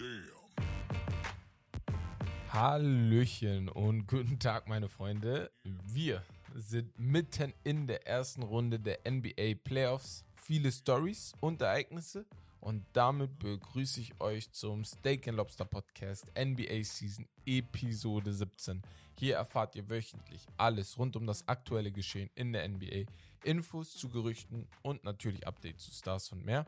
Damn. Hallöchen und guten Tag, meine Freunde. Wir sind mitten in der ersten Runde der NBA Playoffs. Viele Stories und Ereignisse. Und damit begrüße ich euch zum Steak and Lobster Podcast NBA Season Episode 17. Hier erfahrt ihr wöchentlich alles rund um das aktuelle Geschehen in der NBA, Infos zu Gerüchten und natürlich Updates zu Stars und mehr.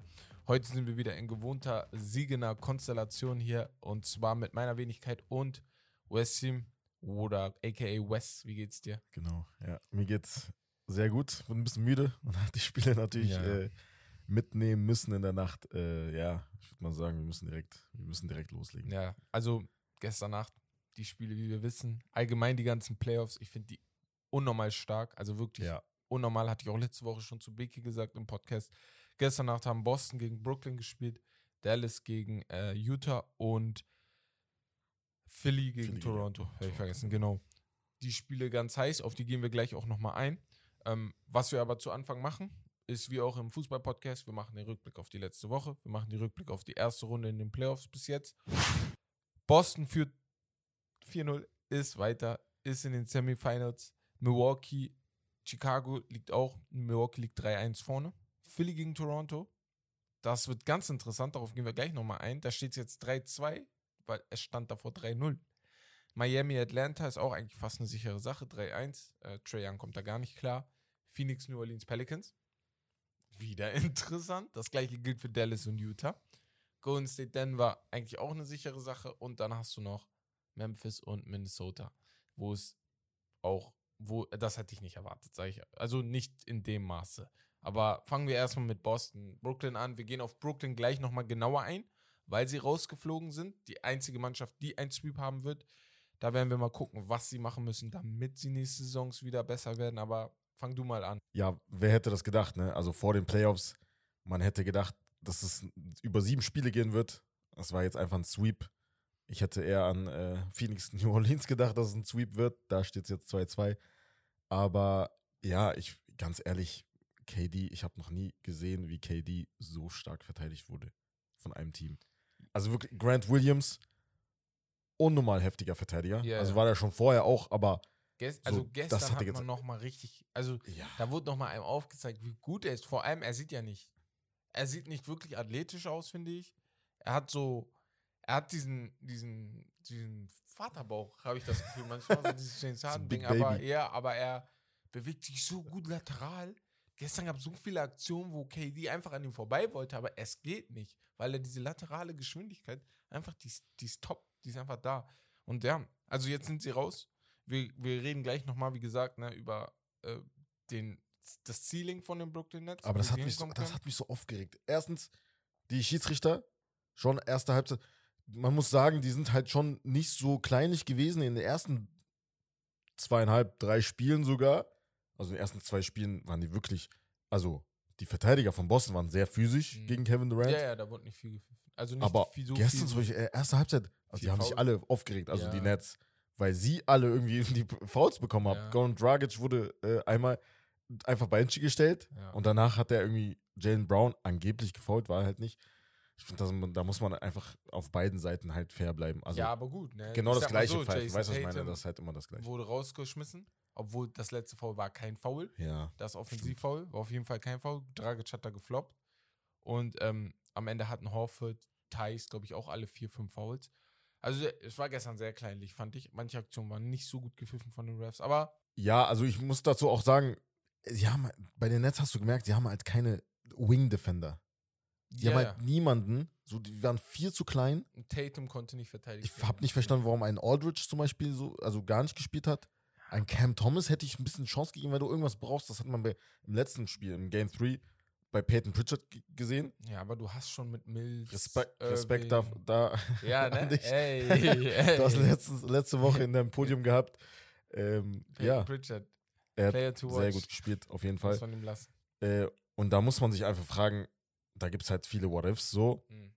Heute sind wir wieder in gewohnter siegener Konstellation hier und zwar mit meiner Wenigkeit und Wesim oder aka Wes. Wie geht's dir? Genau, ja. Mir geht's sehr gut. Bin ein bisschen müde und hat die Spiele natürlich Ja. äh, mitnehmen müssen in der Nacht. Äh, ja, ich würde mal sagen, wir müssen direkt, wir müssen direkt loslegen. Ja, also gestern Nacht die Spiele, wie wir wissen, allgemein die ganzen Playoffs, ich finde die unnormal stark, also wirklich Ja. unnormal, hatte ich auch letzte Woche schon zu Beke gesagt im Podcast. Gestern Nacht haben Boston gegen Brooklyn gespielt, Dallas gegen äh, Utah und Philly gegen Philly Toronto. Habe ich vergessen, genau. Die Spiele ganz heiß, auf die gehen wir gleich auch nochmal ein. Ähm, was wir aber zu Anfang machen, ist wie auch im Fußball-Podcast, wir machen den Rückblick auf die letzte Woche, wir machen den Rückblick auf die erste Runde in den Playoffs bis jetzt. Boston führt 4-0, ist weiter, ist in den Semifinals. Milwaukee, Chicago liegt auch, Milwaukee liegt 3-1 vorne. Philly gegen Toronto, das wird ganz interessant, darauf gehen wir gleich nochmal ein. Da steht es jetzt 3-2, weil es stand davor 3-0. Miami, Atlanta ist auch eigentlich fast eine sichere Sache, 3-1. Äh, Trae Young kommt da gar nicht klar. Phoenix, New Orleans, Pelicans. Wieder interessant. Das gleiche gilt für Dallas und Utah. Golden State, Denver, eigentlich auch eine sichere Sache. Und dann hast du noch Memphis und Minnesota, wo es auch, wo, das hätte ich nicht erwartet, sage ich. Also nicht in dem Maße. Aber fangen wir erstmal mit Boston, Brooklyn an. Wir gehen auf Brooklyn gleich nochmal genauer ein, weil sie rausgeflogen sind. Die einzige Mannschaft, die ein Sweep haben wird. Da werden wir mal gucken, was sie machen müssen, damit sie nächste Saisons wieder besser werden. Aber fang du mal an. Ja, wer hätte das gedacht, ne? Also vor den Playoffs, man hätte gedacht, dass es über sieben Spiele gehen wird. Das war jetzt einfach ein Sweep. Ich hätte eher an äh, Phoenix New Orleans gedacht, dass es ein Sweep wird. Da steht es jetzt 2-2. Aber ja, ich ganz ehrlich, KD, ich habe noch nie gesehen, wie KD so stark verteidigt wurde von einem Team. Also wirklich, Grant Williams, unnormal heftiger Verteidiger. Ja, also war der schon vorher auch, aber Ges So, also das gestern hat er hat jetzt- man nochmal richtig, also ja. da wurde nochmal einem aufgezeigt, wie gut er ist. Vor allem, er sieht ja nicht, er sieht nicht wirklich athletisch aus, finde ich. Er hat so, er hat diesen, diesen, diesen Vaterbauch, habe ich das Gefühl manchmal, so dieses James Harden Ding, Big aber ja, aber er bewegt sich so gut lateral. Gestern gab es so viele Aktionen, wo KD einfach an ihm vorbei wollte, aber es geht nicht, weil er diese laterale Geschwindigkeit einfach, die ist, die ist top, die ist einfach da. Und ja, also jetzt sind sie raus. Wir, wir reden gleich nochmal, wie gesagt, ne, über äh, den, das Ceiling von den Brooklyn Nets. Aber das hat, mich so, hinkommen das können. hat mich so aufgeregt. Erstens, die Schiedsrichter, schon erste Halbzeit, man muss sagen, die sind halt schon nicht so kleinlich gewesen in den ersten zweieinhalb, drei Spielen sogar. Also in den ersten zwei Spielen waren die wirklich, also die Verteidiger von Boston waren sehr physisch Mhm. gegen Kevin Durant. Ja, ja, da wurde nicht viel. Also nicht aber viel, so gestern zum Beispiel, äh, erste Halbzeit, also die haben sich alle aufgeregt, also Ja. die Nets, weil sie alle irgendwie die Fouls bekommen haben. Ja. Goran Dragic wurde äh, einmal einfach Bench gestellt Ja. und danach hat er irgendwie Jalen Brown angeblich gefault, war er halt nicht. Ich finde, da muss man einfach auf beiden Seiten halt fair bleiben. Also ja, aber gut. Ne? genau Ich das gleiche so, pfeifen. Weißt du, was ich meine? Das ist halt immer das gleiche. Wurde rausgeschmissen, obwohl das letzte Foul war kein Foul. Ja. Das Offensivfoul war auf jeden Fall kein Foul. Dragic hat da gefloppt. Und ähm, am Ende hatten Horford, Thais, glaube ich, auch alle vier, fünf Fouls. Also es war gestern sehr kleinlich, fand ich. Manche Aktionen waren nicht so gut gepfiffen von den Refs. Aber Ja, also ich muss dazu auch sagen, sie haben, bei den Nets hast du gemerkt, sie haben halt keine Wing Defender. Die ja, haben ja. halt niemanden, so, die waren viel zu klein. Tatum konnte nicht verteidigen. Ich habe nicht verstanden, warum ein Aldridge zum Beispiel so, also gar nicht gespielt hat. Ein Cam Thomas hätte ich ein bisschen Chance gegeben, weil du irgendwas brauchst. Das hat man bei, im letzten Spiel, im Game 3, bei Peyton Pritchard gesehen. Ja, aber du hast schon mit Mills. Respekt, Irving- Respekt da, da Ja, an ne? dich. Ey, ey. Du hast letztens, letzte Woche in deinem Podium gehabt. Ähm, Peyton ja, Pritchard. er hat Player to watch. sehr gut gespielt, auf jeden Fall. Äh, und da muss man sich einfach fragen, da gibt es halt viele What-Ifs so. Mhm.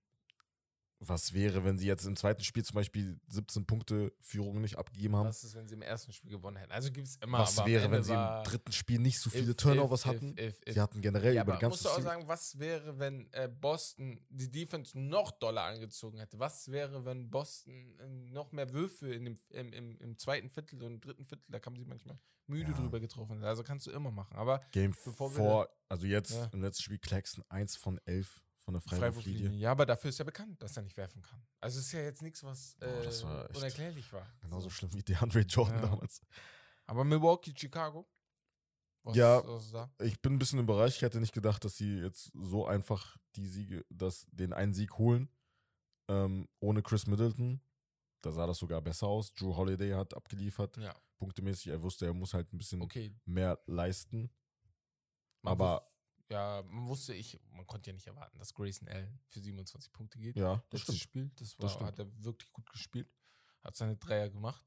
Was wäre, wenn sie jetzt im zweiten Spiel zum Beispiel 17 Punkte Führung nicht abgegeben haben? Was ist, wenn sie im ersten Spiel gewonnen hätten? Also gibt es immer. was wäre, wenn sie im dritten Spiel nicht so viele if- Turnovers if- hatten? if- sie hatten generell Ja, über die ganze du auch Serie- sagen, was wäre, wenn äh, Boston die Defense noch doller angezogen hätte? Was wäre, wenn Boston äh, noch mehr Würfe in dem, im, im, im zweiten Viertel und im dritten Viertel, da kamen sie manchmal müde Ja. drüber getroffen. Also kannst du immer machen. Aber Game bevor wir- vor, also jetzt Ja. im letzten Spiel Claxton 1 von 11 von der Freiwurflinie. Freiwurflinie. Ja, aber dafür ist er bekannt, dass er nicht werfen kann. Also es ist ja jetzt nichts, was Boah, äh, war echt unerklärlich war. Genauso So. schlimm wie DeAndre Jordan Ja. damals. Aber Milwaukee, Chicago? Was, Ja. Was? Ich bin ein bisschen überrascht. Ich hätte nicht gedacht, dass sie jetzt so einfach die Siege, dass den einen Sieg holen. Ähm, ohne Chris Middleton. Da sah das sogar besser aus. Drew Holiday hat abgeliefert. Ja, Punktemäßig. Er wusste, er muss halt ein bisschen okay. mehr leisten. Man Aber- ja, man wusste, ich, man konnte ja nicht erwarten, dass Grayson Allen für 27 Punkte geht. Ja, das Letztes stimmt. Spiel, das, Das war, stimmt. hat er wirklich gut gespielt. Hat seine Dreier gemacht.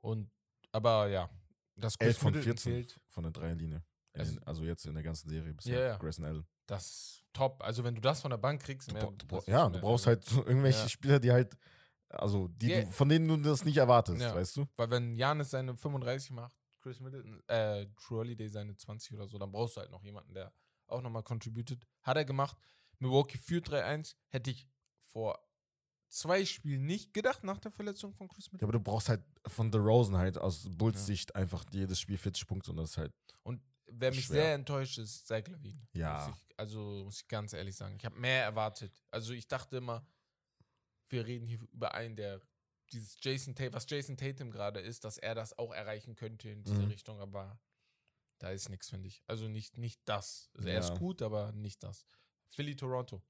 Und, aber ja, das 11 Chris von Middleton 14 fehlt, von der Dreierlinie. In Also- Also, jetzt in der ganzen Serie bisher. Ja, ja. Grayson Allen. das ist top. Also wenn du das von der Bank kriegst, Du, mehr, du, das ja, du brauchst halt so irgendwelche Ja. Spieler, die halt, also die Ja. du, von denen du das nicht erwartest, Ja. weißt du? Weil wenn Janis seine 35 macht, Chris Middleton, äh, True Holiday seine 20 oder so, dann brauchst du halt noch jemanden, der auch nochmal contributed. Hat er gemacht. Milwaukee führt 3-1. Hätte ich vor zwei Spielen nicht gedacht nach der Verletzung von Chris Ja, Middleton. aber du brauchst halt von The Rosen halt aus Bulls Ja. Sicht einfach jedes Spiel 40 Punkte und das ist halt, Und wer mich Schwer. sehr enttäuscht ist, Zach Lavin. Ja. Muss ich, also muss ich ganz ehrlich sagen. Ich habe mehr erwartet. Also ich dachte immer, wir reden hier über einen, der dieses Jason Tatum, was Jason Tatum gerade ist, dass er das auch erreichen könnte in diese Mhm. Richtung, aber da ist nichts, finde ich. Also nicht, nicht das. Also er Ja. ist gut, aber nicht das. Philly, Toronto.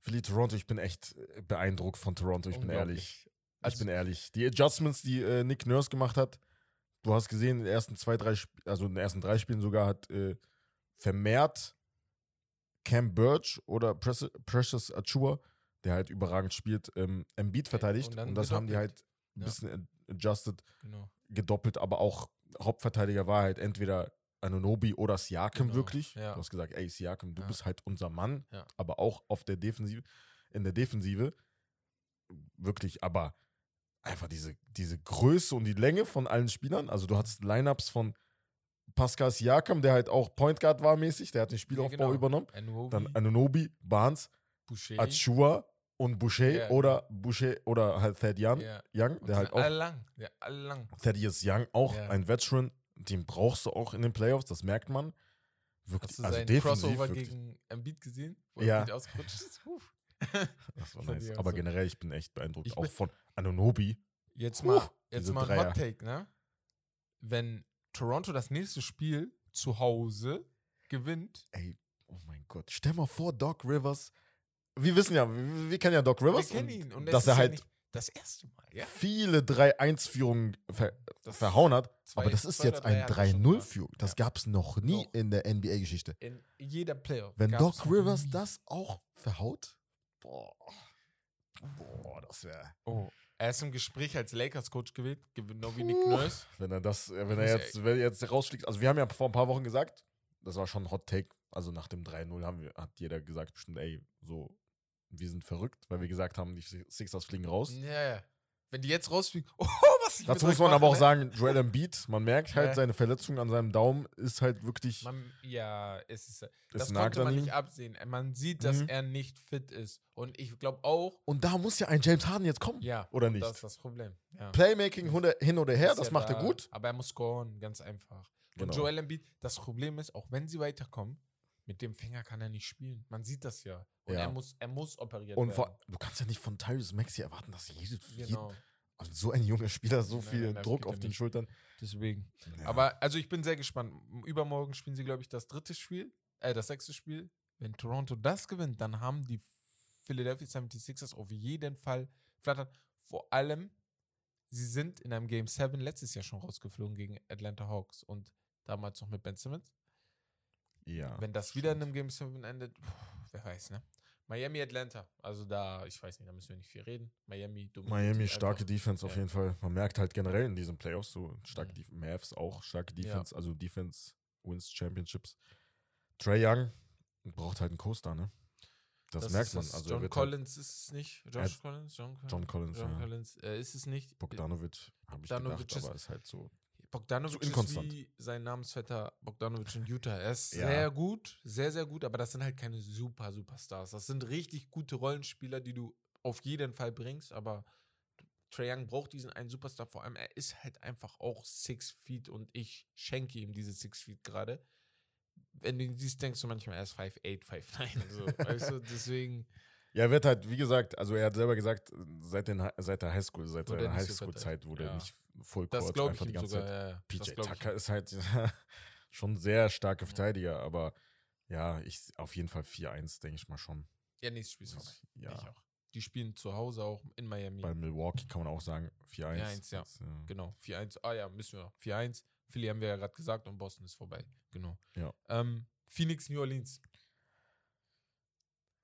Philly, Toronto, ich bin echt äh, beeindruckt von Toronto, ich bin ehrlich. Unglaublich. Also ich bin ehrlich. Die Adjustments, die äh, Nick Nurse gemacht hat, du hast gesehen, in den ersten zwei, drei, Sp also in den ersten drei Spielen sogar hat äh, vermehrt Cam Birch oder Precious, Precious Achua, der halt überragend spielt, ähm, Embiid verteidigt. und Und, dann das haben die halt gedoppelt. ein Ja. bisschen ad- adjusted, Genau. gedoppelt, aber auch Hauptverteidiger war halt entweder Anunobi oder Siakam Genau, wirklich. ja. Du hast gesagt, ey, Siakam, du Ja. bist halt unser Mann, Ja. aber auch auf der Defensive, in der Defensive. Wirklich, aber einfach diese, diese Größe und die Länge von allen Spielern. Also du hattest Lineups von Pascal Siakam, der halt auch Point Guard war mäßig, der hat den Spielaufbau genau. übernommen. Anunoby, Dann Anunobi, Barnes, Boucher. Achua und Boucher Ja, oder Boucher oder halt Thad Young, Ja. Young der halt auch alle lang. Ja, alle lang. Thaddeus Young, auch Ja. ein Veteran, den brauchst du auch in den Playoffs, das merkt man. Wirklich, Hast du also seinen Crossover wirklich. gegen Embiid gesehen? Wo Ja. Embiid ausgerutscht ist? Das war nice. Aber generell, ich bin echt beeindruckt. Ich auch von Anunobi. Jetzt mal, jetzt mal ein. Hot Take, ne? Wenn Toronto das nächste Spiel zu Hause gewinnt, Ey, oh mein Gott. Stell mal vor, Doc Rivers. Wir wissen ja, wir, wir kennen ja Doc Rivers. wir kennen ihn. Und dass er ist ja halt nicht das erste Mal, ja? viele 3-1-Führungen ver Das verhauen hat. zwei- aber das ist jetzt ein hat er schon 3-0-Führung. Das Ja. gab es noch nie Doch. in der NBA-Geschichte. In jeder Playoff. Wenn Doc Rivers nie. das auch verhaut, boah, boah, das wäre. Oh, er ist im Gespräch als Lakers-Coach gewählt, genau wie Nick Nurse. Wenn er das, äh, wenn er ja jetzt, wenn er jetzt rausfliegt, also wir haben ja vor ein paar Wochen gesagt, das war schon ein Hot Take. Also nach dem 3-0 haben wir, hat jeder gesagt, bestimmt, ey, so, wir sind verrückt, weil wir gesagt haben, die Sixers fliegen raus. Ja, ja. Wenn die jetzt rausfliegen, oh, was ich Dazu muss man aber mache, auch ne? sagen, Joel Embiid, man merkt halt, Ja. seine Verletzung an seinem Daumen ist halt wirklich, Man, ja, es ist, das nagt konnte an man nicht absehen. Man sieht, dass Mhm. er nicht fit ist. Und ich glaube auch, und da muss ja ein James Harden jetzt kommen, ja, oder nicht? das ist das Problem. Ja. Playmaking hin oder her, Ist das ja macht er da, gut. Aber er muss scoren, ganz einfach. Und Genau. Joel Embiid, das Problem ist, auch wenn sie weiterkommen, mit dem Finger kann er nicht spielen. Man sieht das ja. Und Ja. er muss, er muss operiert Und werden. vor, du kannst ja nicht von Tyrese Maxey erwarten, dass jede, jede, genau. also so ein junger Spieler so Nein, viel nein, Druck auf den nicht. Schultern. Deswegen. Ja. Aber also ich bin sehr gespannt. Übermorgen spielen sie, glaube ich, das dritte Spiel, äh, das sechste Spiel. Wenn Toronto das gewinnt, dann haben die Philadelphia 76ers auf jeden Fall flattern. Vor allem, sie sind in einem Game 7 letztes Jahr schon rausgeflogen gegen Atlanta Hawks und damals noch mit Ben Simmons. Ja. Wenn das wieder in einem Game 7 endet, pff, wer weiß, ne? Miami, Atlanta. Also da, ich weiß nicht, da müssen wir nicht viel reden. Miami, dominiert Miami starke. Defense auf Ja. jeden Fall. Man merkt halt generell in diesen Playoffs so starke Mhm. Mavs auch starke Ja. Defense, also Defense wins Championships. Trey Young braucht halt einen Coaster, ne? Das, merkt man. Also John halt- Collins ist es nicht. Josh Collins? John, Collins? John Collins, John ja. Collins äh, ist es nicht. Bogdanovic, habe ich Bogdanovic gedacht, ist- aber ist halt so. Bogdanovic Zu ist wie sein Namensvetter Bogdanovic in Utah. Er ist Ja. sehr gut, sehr, sehr gut, aber das sind halt keine super, Superstars. Das sind richtig gute Rollenspieler, die du auf jeden Fall bringst, aber Trae Young braucht diesen einen Superstar, vor allem er ist halt einfach auch Six Feet und ich schenke ihm diese Six Feet gerade. Wenn du siehst, denkst du manchmal, er ist 5'8, 5'9 und so. weißt du, deswegen. Ja, er wird halt, wie gesagt, also er hat selber gesagt, seit, den, seit der Highschool, seit Wurde er seiner Highschool-Zeit wurde Ja. er nicht voll Das glaube ich einfach die ganze sogar. Zeit. Ja, ja. PJ Das Tucker ist halt schon sehr starker Verteidiger, aber ja, ich auf jeden Fall 4-1, denke ich mal schon. Ja, nächstes Spiel ist vorbei. Ja, Ich auch. Die spielen zu Hause auch in Miami. bei Milwaukee kann man auch sagen 4-1. 4-1, ja. Jetzt, äh, Genau, 4-1. Ah ja, müssen wir noch. 4-1. Philly haben wir ja gerade gesagt und Boston ist vorbei. Genau. Ja. Ähm, Phoenix, New Orleans.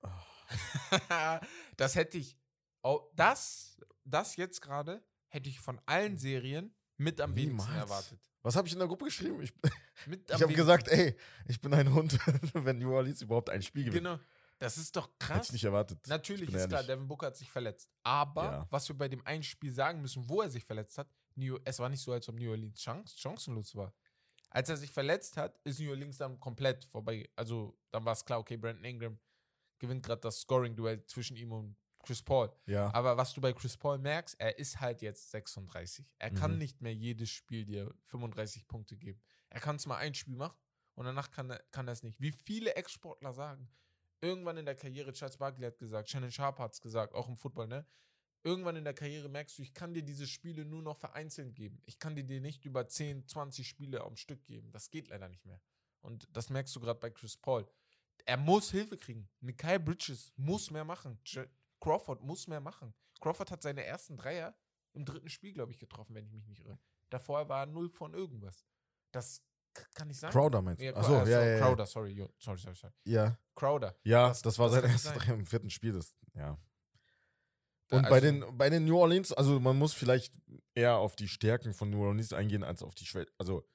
Ah. das hätte ich. au- Das, das jetzt gerade hätte ich von allen Serien mit am wenigsten Niemals. erwartet. Was habe ich in der Gruppe geschrieben? Ich, ich habe wenigsten. gesagt, ey, ich bin ein Hund, wenn New Orleans überhaupt ein Spiel gewinnt. Genau. Das ist doch Hätte krass. ich nicht erwartet. Natürlich ist klar. Devin Booker hat sich verletzt. Aber Ja. was wir bei dem einen Spiel sagen müssen, wo er sich verletzt hat, New, es war nicht so, als ob New Orleans chance, chancenlos war. Als er sich verletzt hat, ist New Orleans dann komplett vorbei. Also dann war es klar, okay, Brandon Ingram gewinnt gerade das Scoring-Duell zwischen ihm und Chris Paul. Ja, Aber was du bei Chris Paul merkst, er ist halt jetzt 36. Er kann Mhm. nicht mehr jedes Spiel dir 35 Punkte geben. Er kann es mal ein Spiel machen und danach kann er, kann er es nicht. Wie viele Ex-Sportler sagen, irgendwann in der Karriere, Charles Barkley hat gesagt, Shannon Sharp hat es gesagt, auch im Football, ne? Irgendwann in der Karriere merkst du, ich kann dir diese Spiele nur noch vereinzelt geben. Ich kann dir die nicht über 10, 20 Spiele am Stück geben. Das geht leider nicht mehr. Und das merkst du gerade bei Chris Paul. Er muss Hilfe kriegen. Nikai Bridges muss mehr machen. Crawford muss mehr machen. Crawford hat seine ersten Dreier im dritten Spiel, glaube ich, getroffen, wenn ich mich nicht irre. Davor war er null von irgendwas. Das kann nicht sein. Crowder meinst du? Ja, Achso, äh, ja, so, ja, ja. Crowder, sorry, sorry, sorry, sorry. Ja, Crowder. ja Das- das, war sein erstes sein. Drei im vierten Spiel. Das, ja. Und bei, also- den, bei den New Orleans, also man muss vielleicht eher auf die Stärken von New Orleans eingehen, als auf die Schwächen. Also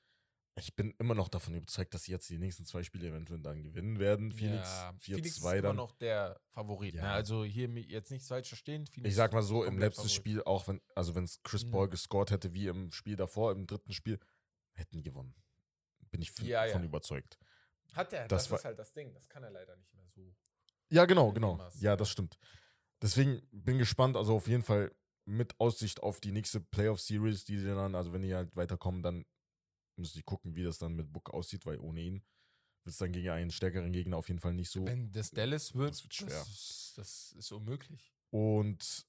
ich bin immer noch davon überzeugt, dass sie jetzt die nächsten zwei Spiele eventuell dann gewinnen werden. Phoenix ja, 4-2 Phoenix ist immer dann. noch der Favorit. Ne? Ja. Also hier jetzt nicht falsch verstehen. Phoenix Ich sag mal ist so, im letzten Favorit. Spiel, auch wenn, also wenn es Chris Mhm. Paul gescored hätte, wie im Spiel davor, im dritten Spiel, hätten gewonnen. Bin ich Ja, ja. von überzeugt. Hat er, das das, ist halt das Ding. Das kann er leider nicht mehr so. Ja, genau, genau. Ja. das stimmt. Deswegen bin gespannt, also auf jeden Fall mit Aussicht auf die nächste Playoff-Series, die sie dann, also wenn die halt weiterkommen, dann müssen die gucken, wie das dann mit Book aussieht, weil ohne ihn wird es dann gegen einen stärkeren Gegner auf jeden Fall nicht so. Wenn das Dallas wird, das wird schwer. Das, ist- das ist unmöglich. Und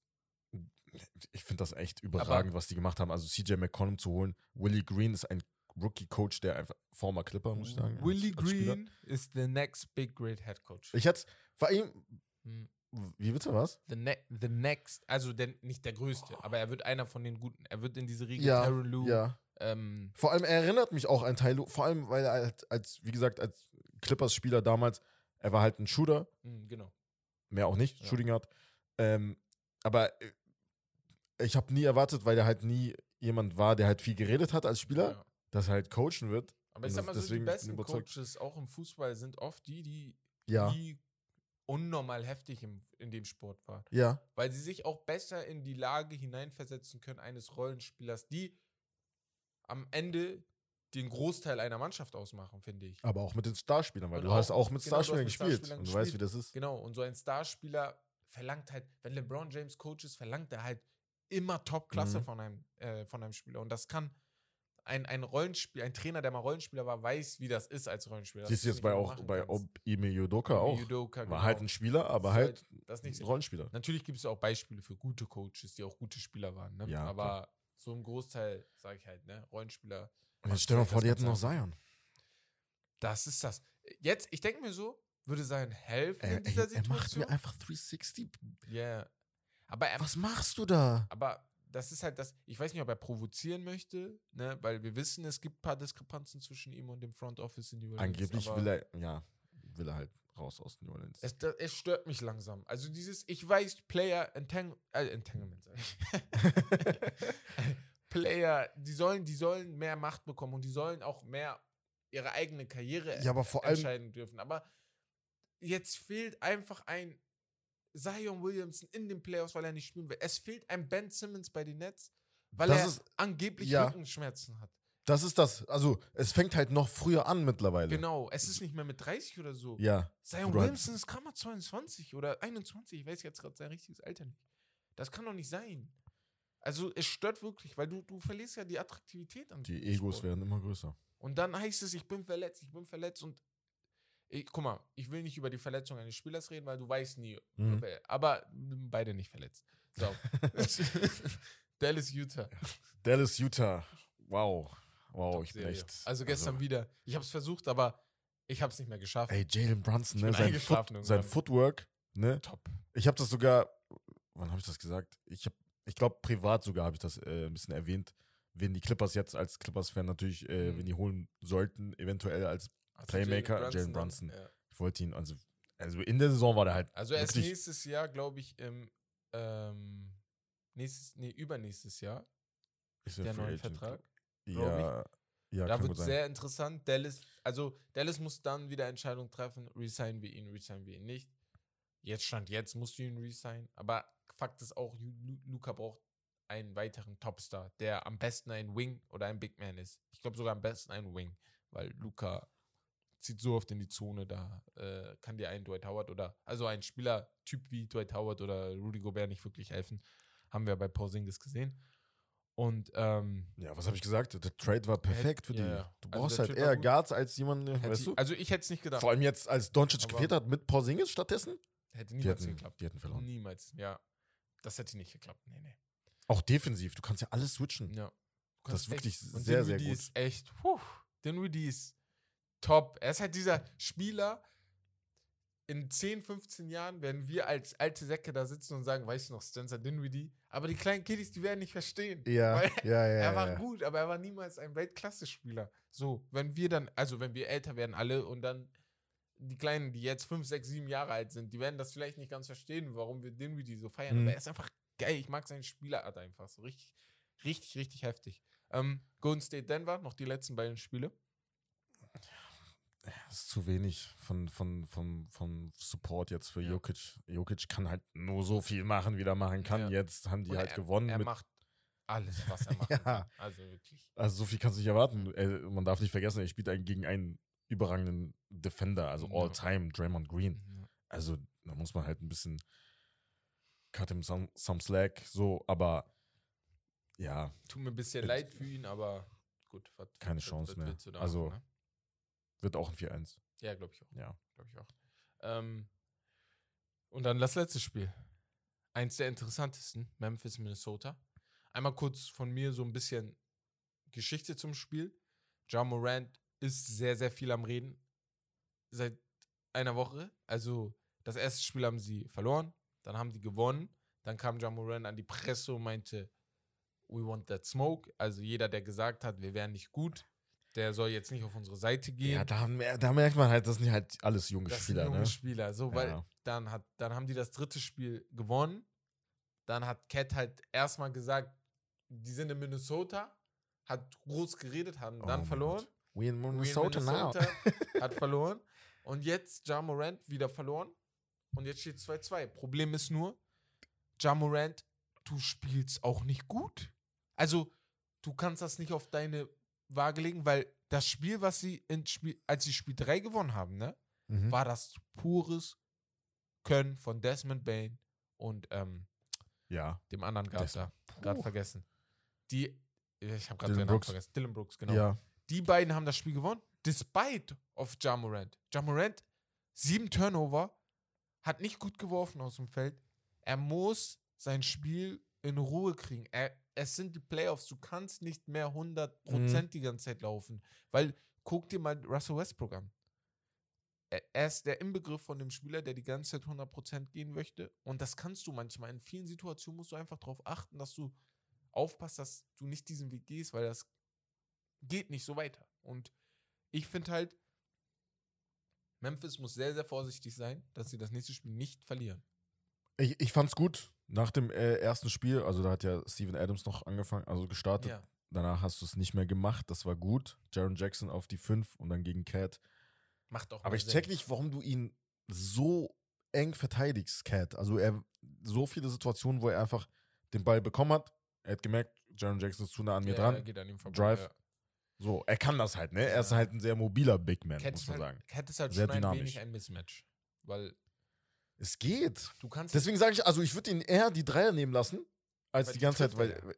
ich finde das echt überragend, was die gemacht haben. Also CJ McCollum zu holen. Willie Green ist ein Rookie-Coach, der einfach former Clipper, muss ich sagen. Willie als-. Green ist the next big great head coach. Ich hätte vor ihm. Hm. Wie bitte was? The, ne the next, also der, nicht der größte, aber er wird einer von den guten. Er wird in diese Riege Ja, Tyronn Lue, Ja. Ähm, Vor allem, er erinnert mich auch an Tylo, vor allem, weil er halt als, wie gesagt, als Clippers-Spieler damals, er war halt ein Shooter, hm, genau. mehr auch nicht, Ja. Shooting Guard. Ähm, aber äh, ich habe nie erwartet, weil er halt nie jemand war, der halt viel geredet hat als Spieler, Ja. dass er halt coachen wird. Aber ich sag mal so, die besten. Coaches auch im Fußball sind oft die, die Ja. nie unnormal heftig im, in dem Sport waren. Ja. Weil sie sich auch besser in die Lage hineinversetzen können eines Rollenspielers, die am Ende den Großteil einer Mannschaft ausmachen, finde ich. Aber auch mit den Starspielern, weil Und du hast auch- auch mit genau, Starspielern mit gespielt. Starspielern und du weißt, wie gespielt. das ist. Genau, und so ein Starspieler verlangt halt, wenn LeBron James Coach ist, verlangt er halt immer Top-Klasse Mhm. von, einem, äh, von einem Spieler. Und das kann ein, ein Rollenspiel, ein Trainer, der mal Rollenspieler war, weiß, wie das ist als Rollenspieler. Siehst du jetzt bei auch bei Ime Yudoka auch. Udoka, War genau. halt ein Spieler, aber halt nicht ein. Rollenspieler. Natürlich gibt es auch Beispiele für gute Coaches, die auch gute Spieler waren. Ne? Ja, Aber klar. So im Großteil, sage ich halt, ne? Rollenspieler. Jetzt stell dir mal vor, die hätten noch Zion. Das ist das. Jetzt, ich denke mir so, würde sein helfen Er, in dieser er, er macht Situation. mir einfach 360. Ja. Aber er, Was machst du da? aber das ist halt das, ich weiß nicht, ob er provozieren möchte, ne, weil wir wissen, es gibt ein paar Diskrepanzen zwischen ihm und dem Front Office in New Orleans. Angeblich will er, ja, will er halt raus aus New Orleans. Es, da- es stört mich langsam. Also dieses, ich weiß, Player Entang äh, Entanglement, sag ich. Player, die sollen, die sollen mehr Macht bekommen und die sollen auch mehr ihre eigene Karriere Ja, aber vor allem- entscheiden dürfen. Aber jetzt fehlt einfach ein Zion Williamson in den Playoffs, weil er nicht spielen will. Es fehlt ein Ben Simmons bei den Nets, weil Das er ist- angeblich ja. Rückenschmerzen hat. Das ist das. Also, es fängt halt noch früher an mittlerweile. Genau, es ist nicht mehr mit 30 oder so. Ja. Zion du halt- Williamson ist gerade mal 22 oder 21, ich weiß jetzt gerade sein richtiges Alter nicht. Das kann doch nicht sein. Also es stört wirklich, weil du, du verlierst ja die Attraktivität an Die Egos Sport. werden immer größer. Und dann heißt es, ich bin verletzt, ich bin verletzt und ich, guck mal, ich will nicht über die Verletzung eines Spielers reden, weil du weißt nie, Mhm. er- aber beide nicht verletzt. So. Dallas, Utah. Dallas, Utah. Wow. Wow, ich bin echt. Also gestern wieder. Ich habe es versucht, aber ich habe es nicht mehr geschafft. Ey, Jalen Brunson, ne? Sein, Foot, sein. Footwork, ne? Top. Ich habe das sogar, wann habe ich das gesagt? Ich habe, ich glaube privat sogar habe ich das äh, ein bisschen erwähnt, wen die Clippers jetzt als Clippers-Fan natürlich, äh, Mhm. wen die holen sollten, eventuell als Also Playmaker, Jalen Brunson. ja. ich wollte ihn, also, also in der Saison war der halt Also er ist wirklich, nächstes Jahr, glaube ich, im ähm, nächstes, nee, übernächstes Jahr ist er der neue. Vertrag. Ja, ja, da wird sehr interessant. Dallas, also Dallas muss dann wieder Entscheidung treffen, resignen wir ihn, resignen wir ihn nicht. Jetzt stand jetzt, musst du ihn resignen. Aber Fakt ist auch, Lu- Lu- Luca braucht einen weiteren Topstar, der am besten ein Wing oder ein Big Man ist. Ich glaube sogar am besten ein Wing, weil Luca zieht so oft in die Zone, da äh, kann dir ein Dwight Howard oder also ein Spielertyp wie Dwight Howard oder Rudy Gobert nicht wirklich helfen. Haben wir bei Porzingis gesehen. Und ähm, Ja, was habe ich gesagt? Der Trade war perfekt für ja, die. ja. Du Also brauchst der halt eher. Guards als jemanden, hätte weißt ich, du? also ich hätte es nicht gedacht. Vor allem jetzt, als Doncic gefehlt hat mit Porzingis stattdessen. Hätte Die niemals hätten, geklappt. die hätten verloren. Niemals, ja. Das hätte nicht geklappt. Nee, nee. Auch defensiv, du kannst ja alles switchen. Ja. Das ist wirklich echt- sehr, sehr gut. ist echt, puh, Dinwiddie ist top. Er ist halt dieser Spieler, in 10, 15 Jahren werden wir als alte Säcke da sitzen und sagen, weißt du noch, Spencer Dinwiddie? Aber die kleinen Kiddies, die werden nicht verstehen. Ja, ja, ja. er war ja. gut, aber er war niemals ein Weltklasse-Spieler. So, wenn wir dann, also wenn wir älter werden alle und dann die Kleinen, die jetzt 5, 6, 7 Jahre alt sind, die werden das vielleicht nicht ganz verstehen, warum wir Dinwiddie so feiern. Mhm. Aber er ist einfach geil. Ich mag seine Spielerart einfach so richtig, richtig, richtig heftig. Ähm, Golden State Denver, noch die letzten beiden Spiele. Das ist zu wenig von, von, von, vom Support jetzt für Ja. Jokic. Jokic kann halt nur so viel machen, wie er machen kann. Ja. Jetzt haben die Und halt er, gewonnen. Er macht alles, was er machen Ja. Also wirklich. also so viel kannst du nicht erwarten. Er, man darf nicht vergessen, er spielt einen, gegen einen überragenden Defender, also Ja. All-Time, Draymond Green. Ja. Also da muss man halt ein bisschen cut him some, some slack, so, aber ja, Tut mir ein bisschen Mit- leid für ihn, aber gut. Was, Keine was- Chance was mehr. Also- machen, ne? Wird auch ein 4-1. Ja, glaube ich auch. Ja. Glaube ich auch. Ähm, und dann das letzte Spiel. Eins der interessantesten, Memphis, Minnesota. Einmal kurz von mir so ein bisschen Geschichte zum Spiel. Ja Morant ist sehr, sehr viel am Reden. Seit einer Woche. Also, das erste Spiel haben sie verloren, dann haben die gewonnen. Dann kam Ja Morant an die Presse und meinte, we want that smoke. Also jeder, der gesagt hat, wir wären nicht gut, der soll jetzt nicht auf unsere Seite gehen. Ja, da, da merkt man halt, das sind halt alles junge Das Spieler, sind junge ne? Spieler. So, weil Ja. dann hat, dann haben die das dritte Spiel gewonnen. Dann hat Cat halt erstmal gesagt, die sind in Minnesota, hat groß geredet, haben Oh dann verloren. We in We in Minnesota, now. hat verloren. Und jetzt Ja Morant wieder verloren. Und jetzt steht 2-2. Problem ist nur, Ja Morant, du spielst auch nicht gut. Also, du kannst das nicht auf deine Waage legen, weil das Spiel, was sie in Spiel, als sie Spiel 3 gewonnen haben, ne, Mhm. war das pures Können von Desmond Bain und ähm, Ja. dem anderen Guard da. Gerade vergessen. Die, ich habe gerade den Namen Brooks. vergessen. Dylan Brooks, genau. Ja. Die beiden haben das Spiel gewonnen, despite of Ja Morant. Ja Morant, sieben Turnover, hat nicht gut geworfen aus dem Feld. Er muss sein Spiel in Ruhe kriegen. Er, es sind die Playoffs, du kannst nicht mehr 100% die ganze Zeit laufen. Weil, guck dir mal Russell Westbrook an. Er, er ist der Inbegriff von dem Spieler, der die ganze Zeit 100% gehen möchte. Und das kannst du manchmal. In vielen Situationen musst du einfach darauf achten, dass du aufpasst, dass du nicht diesen Weg gehst, weil das geht nicht so weiter. Und ich finde halt, Memphis muss sehr, sehr vorsichtig sein, dass sie das nächste Spiel nicht verlieren. Ich, ich fand's gut. Nach dem äh, ersten Spiel, also da hat ja Steven Adams noch angefangen, also gestartet. Ja. Danach hast du es nicht mehr gemacht. Das war gut. Jaron Jackson auf die 5 und dann gegen Cat. Macht auch Aber ich Sinn. check nicht, warum du ihn so eng verteidigst, Cat. Also er so viele Situationen, wo er einfach den Ball bekommen hat. Er hat gemerkt, Jaron Jackson ist zu nah an mir Ja, dran. er geht an ihm vorbei, Drive. ja. So, er kann das halt, ne? Er ist halt ein sehr mobiler Big Man, Cat muss man halt, sagen. Cat ist halt Sehr schon ein dynamisch. wenig ein Mismatch. Weil Es geht. du kannst. Deswegen sage ich, also ich würde ihn eher die Dreier nehmen lassen, als die die ganze Zeit, weil. er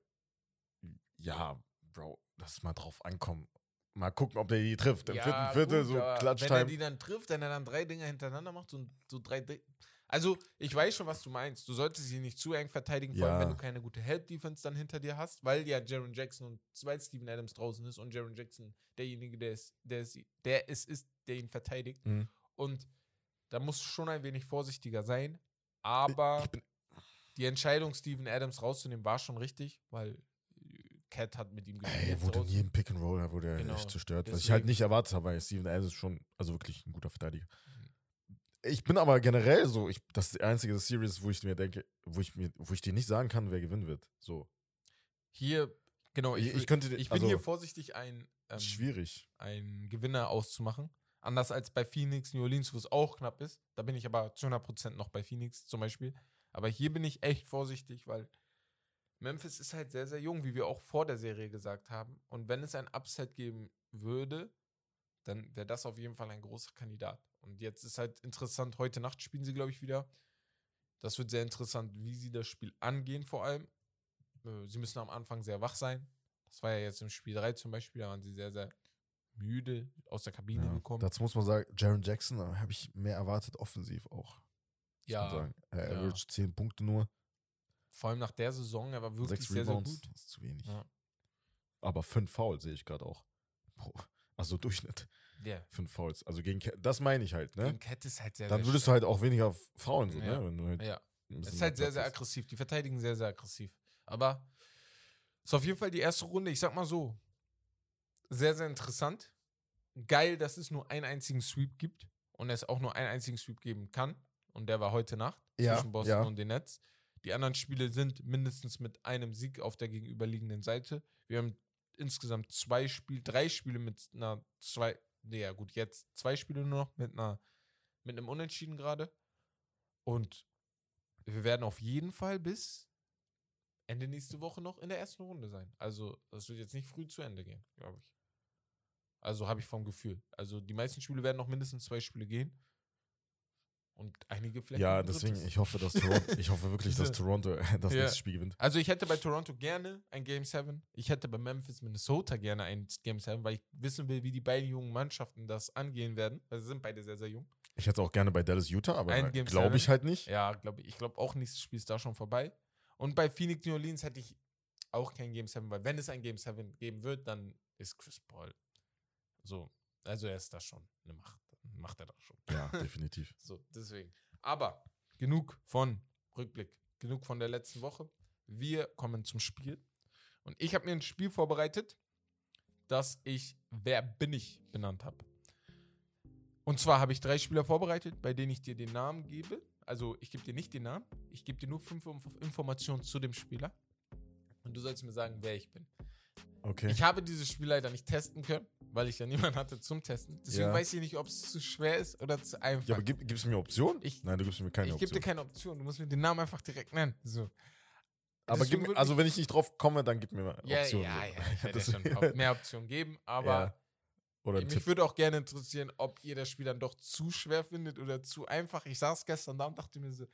Ja, Bro, lass mal drauf ankommen. Mal gucken, ob der die trifft. Im Ja, vierten Viertel, gut, so Clutch Wenn er die dann trifft, wenn er dann drei Dinger hintereinander macht, so, so drei. Di- Also, ich weiß schon, was du meinst. Du solltest sie nicht zu eng verteidigen, vor allem Ja. wenn du keine gute Help-Defense dann hinter dir hast, weil ja Jaron Jackson und zwei Steven Adams draußen ist und Jaron Jackson derjenige, der ist, der ist, der es ist, der ihn verteidigt. Mhm. Und da musst du schon ein wenig vorsichtiger sein. Aber die Entscheidung, Steven Adams rauszunehmen, war schon richtig, weil äh, Cat hat mit ihm ey, er wurde in jedem Pick and Roll, er wurde er Genau, echt zerstört. Was ich deswegen- halt nicht erwartet habe, weil Steven Adams ist schon, also wirklich ein guter Verteidiger. Mhm. Ich bin aber generell so, ich, das ist die einzige Series, wo ich mir denke, wo ich mir, wo ich dir nicht sagen kann, wer gewinnen wird. So. Hier, genau, ich, Ich- ich könnte- ich bin also- hier vorsichtig, ein, ähm, Schwierig. einen Gewinner auszumachen. Anders als bei Phoenix, New Orleans, wo es auch knapp ist. Da bin ich aber zu 100% noch bei Phoenix zum Beispiel. Aber hier bin ich echt vorsichtig, weil Memphis ist halt sehr, sehr jung, wie wir auch vor der Serie gesagt haben. Und wenn es ein Upset geben würde, dann wäre das auf jeden Fall ein großer Kandidat. Und jetzt ist halt interessant, heute Nacht spielen sie, glaube ich, wieder. Das wird sehr interessant, wie sie das Spiel angehen, vor allem. Äh, Sie müssen am Anfang sehr wach sein. Das war ja jetzt im Spiel 3 zum Beispiel, da waren sie sehr, sehr müde aus der Kabine Ja. gekommen. Dazu muss man sagen, Jaron Jackson äh, habe ich mehr erwartet, offensiv auch. Ja, sagen. Er ja. averaged 10 Punkte nur, Vor allem nach der Saison, er war wirklich 6 sehr, sehr gut. Das ist zu wenig. Ja. Aber 5 Fouls sehe ich gerade auch. Bro, Also Durchschnitt. Ja. 5 Fouls. Also gegen Cat, das meine ich halt, ne? Gegen Cat ist halt sehr, Dann sehr würdest du halt auch weniger faulen, so, Ja. ne? Wenn du halt Ja, es ist halt sehr, sehr aggressiv. Die verteidigen sehr, sehr aggressiv. Aber ist auf jeden Fall die erste Runde, ich sag mal so, sehr, sehr interessant. Geil, dass es nur einen einzigen Sweep gibt und es auch nur einen einzigen Sweep geben kann. Und der war heute Nacht Ja, zwischen Boston ja. und den Nets. Die anderen Spiele sind mindestens mit einem Sieg auf der gegenüberliegenden Seite. Wir haben insgesamt zwei Spiele, drei Spiele mit einer zwei, nee, ja gut, jetzt zwei Spiele nur noch mit einer, mit einem Unentschieden gerade. Und wir werden auf jeden Fall bis Ende nächste Woche noch in der ersten Runde sein. Also, das wird jetzt nicht früh zu Ende gehen, glaube ich. Also habe ich vom Gefühl. Also die meisten Spiele werden noch mindestens zwei Spiele gehen. Und einige vielleicht. Ja, deswegen, drittes. ich hoffe, dass Toronto, ich hoffe wirklich, dass Toronto das Ja. nächste Spiel gewinnt. Also ich hätte bei Toronto gerne ein Game 7. Ich hätte bei Memphis, Minnesota gerne ein Game 7, weil ich wissen will, wie die beiden jungen Mannschaften das angehen werden. Weil sie sind beide sehr, sehr jung. Ich hätte auch gerne bei Dallas Utah, aber glaube ich halt nicht. Ja, glaube ich. Ich glaube auch, nächstes Spiel ist da schon vorbei. Und bei Phoenix New Orleans hätte ich auch kein Game 7, weil wenn es ein Game 7 geben wird, dann ist Chris Paul so. Also er ist da schon eine Macht. Macht er da schon. Ja, definitiv. So, deswegen. Aber genug von Rückblick, genug von der letzten Woche. Wir kommen zum Spiel. Und ich habe mir ein Spiel vorbereitet, das ich Wer bin ich benannt habe. Und zwar habe ich drei Spieler vorbereitet, bei denen ich dir den Namen gebe. Also ich gebe dir nicht den Namen, ich gebe dir nur fünf Inf- Informationen zu dem Spieler. Und du sollst mir sagen, wer ich bin. Okay. Ich habe dieses Spiel leider nicht testen können, weil ich ja niemanden hatte zum Testen. Deswegen Ja. weiß ich nicht, ob es zu schwer ist oder zu einfach. ja, aber gib, gibst du mir Option? Ich- Nein, du gibst mir keine ich gebe dir Option. keine Option. Du musst mir den Namen einfach direkt nennen. So. aber Deswegen gib mir, also wenn ich nicht drauf komme, dann gib mir mal Ja, Optionen. ja, ja. Ich ja schon mehr Optionen geben, aber Ja. Oder mich Tipp. würde auch gerne interessieren, ob ihr das Spiel dann doch zu schwer findet oder zu einfach. Ich saß gestern da und dachte mir so,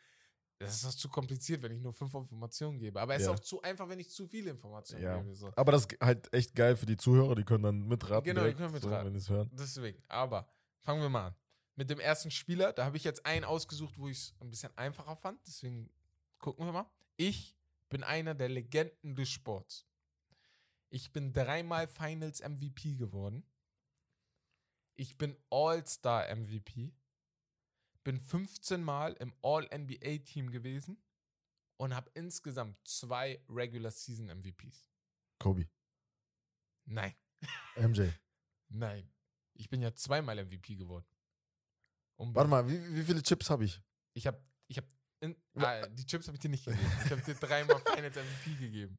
das ist doch zu kompliziert, wenn ich nur fünf Informationen gebe. Aber es Ja. ist auch zu einfach, wenn ich zu viele Informationen Ja. gebe. So. Aber das ist halt echt geil für die Zuhörer, die können dann mitraten. Genau, die direkt, können So, mitraten. wenn die es hören. Deswegen, aber fangen wir mal an. Mit dem ersten Spieler, da habe ich jetzt einen ausgesucht, wo ich es ein bisschen einfacher fand. Deswegen gucken wir mal. Ich bin einer der Legenden des Sports. Ich bin dreimal Finals MVP geworden. Ich bin All-Star MVP. Bin 15 Mal im All-NBA-Team gewesen und habe insgesamt zwei Regular Season MVPs. Kobe. Nein, MJ. nein. Ich bin ja zweimal MVP geworden. Um Warte mal, wie, wie viele Chips habe ich? Ich habe, ich habe, Wa- ah, die Chips habe ich dir nicht gegeben. Ich habe dir dreimal Finals MVP gegeben.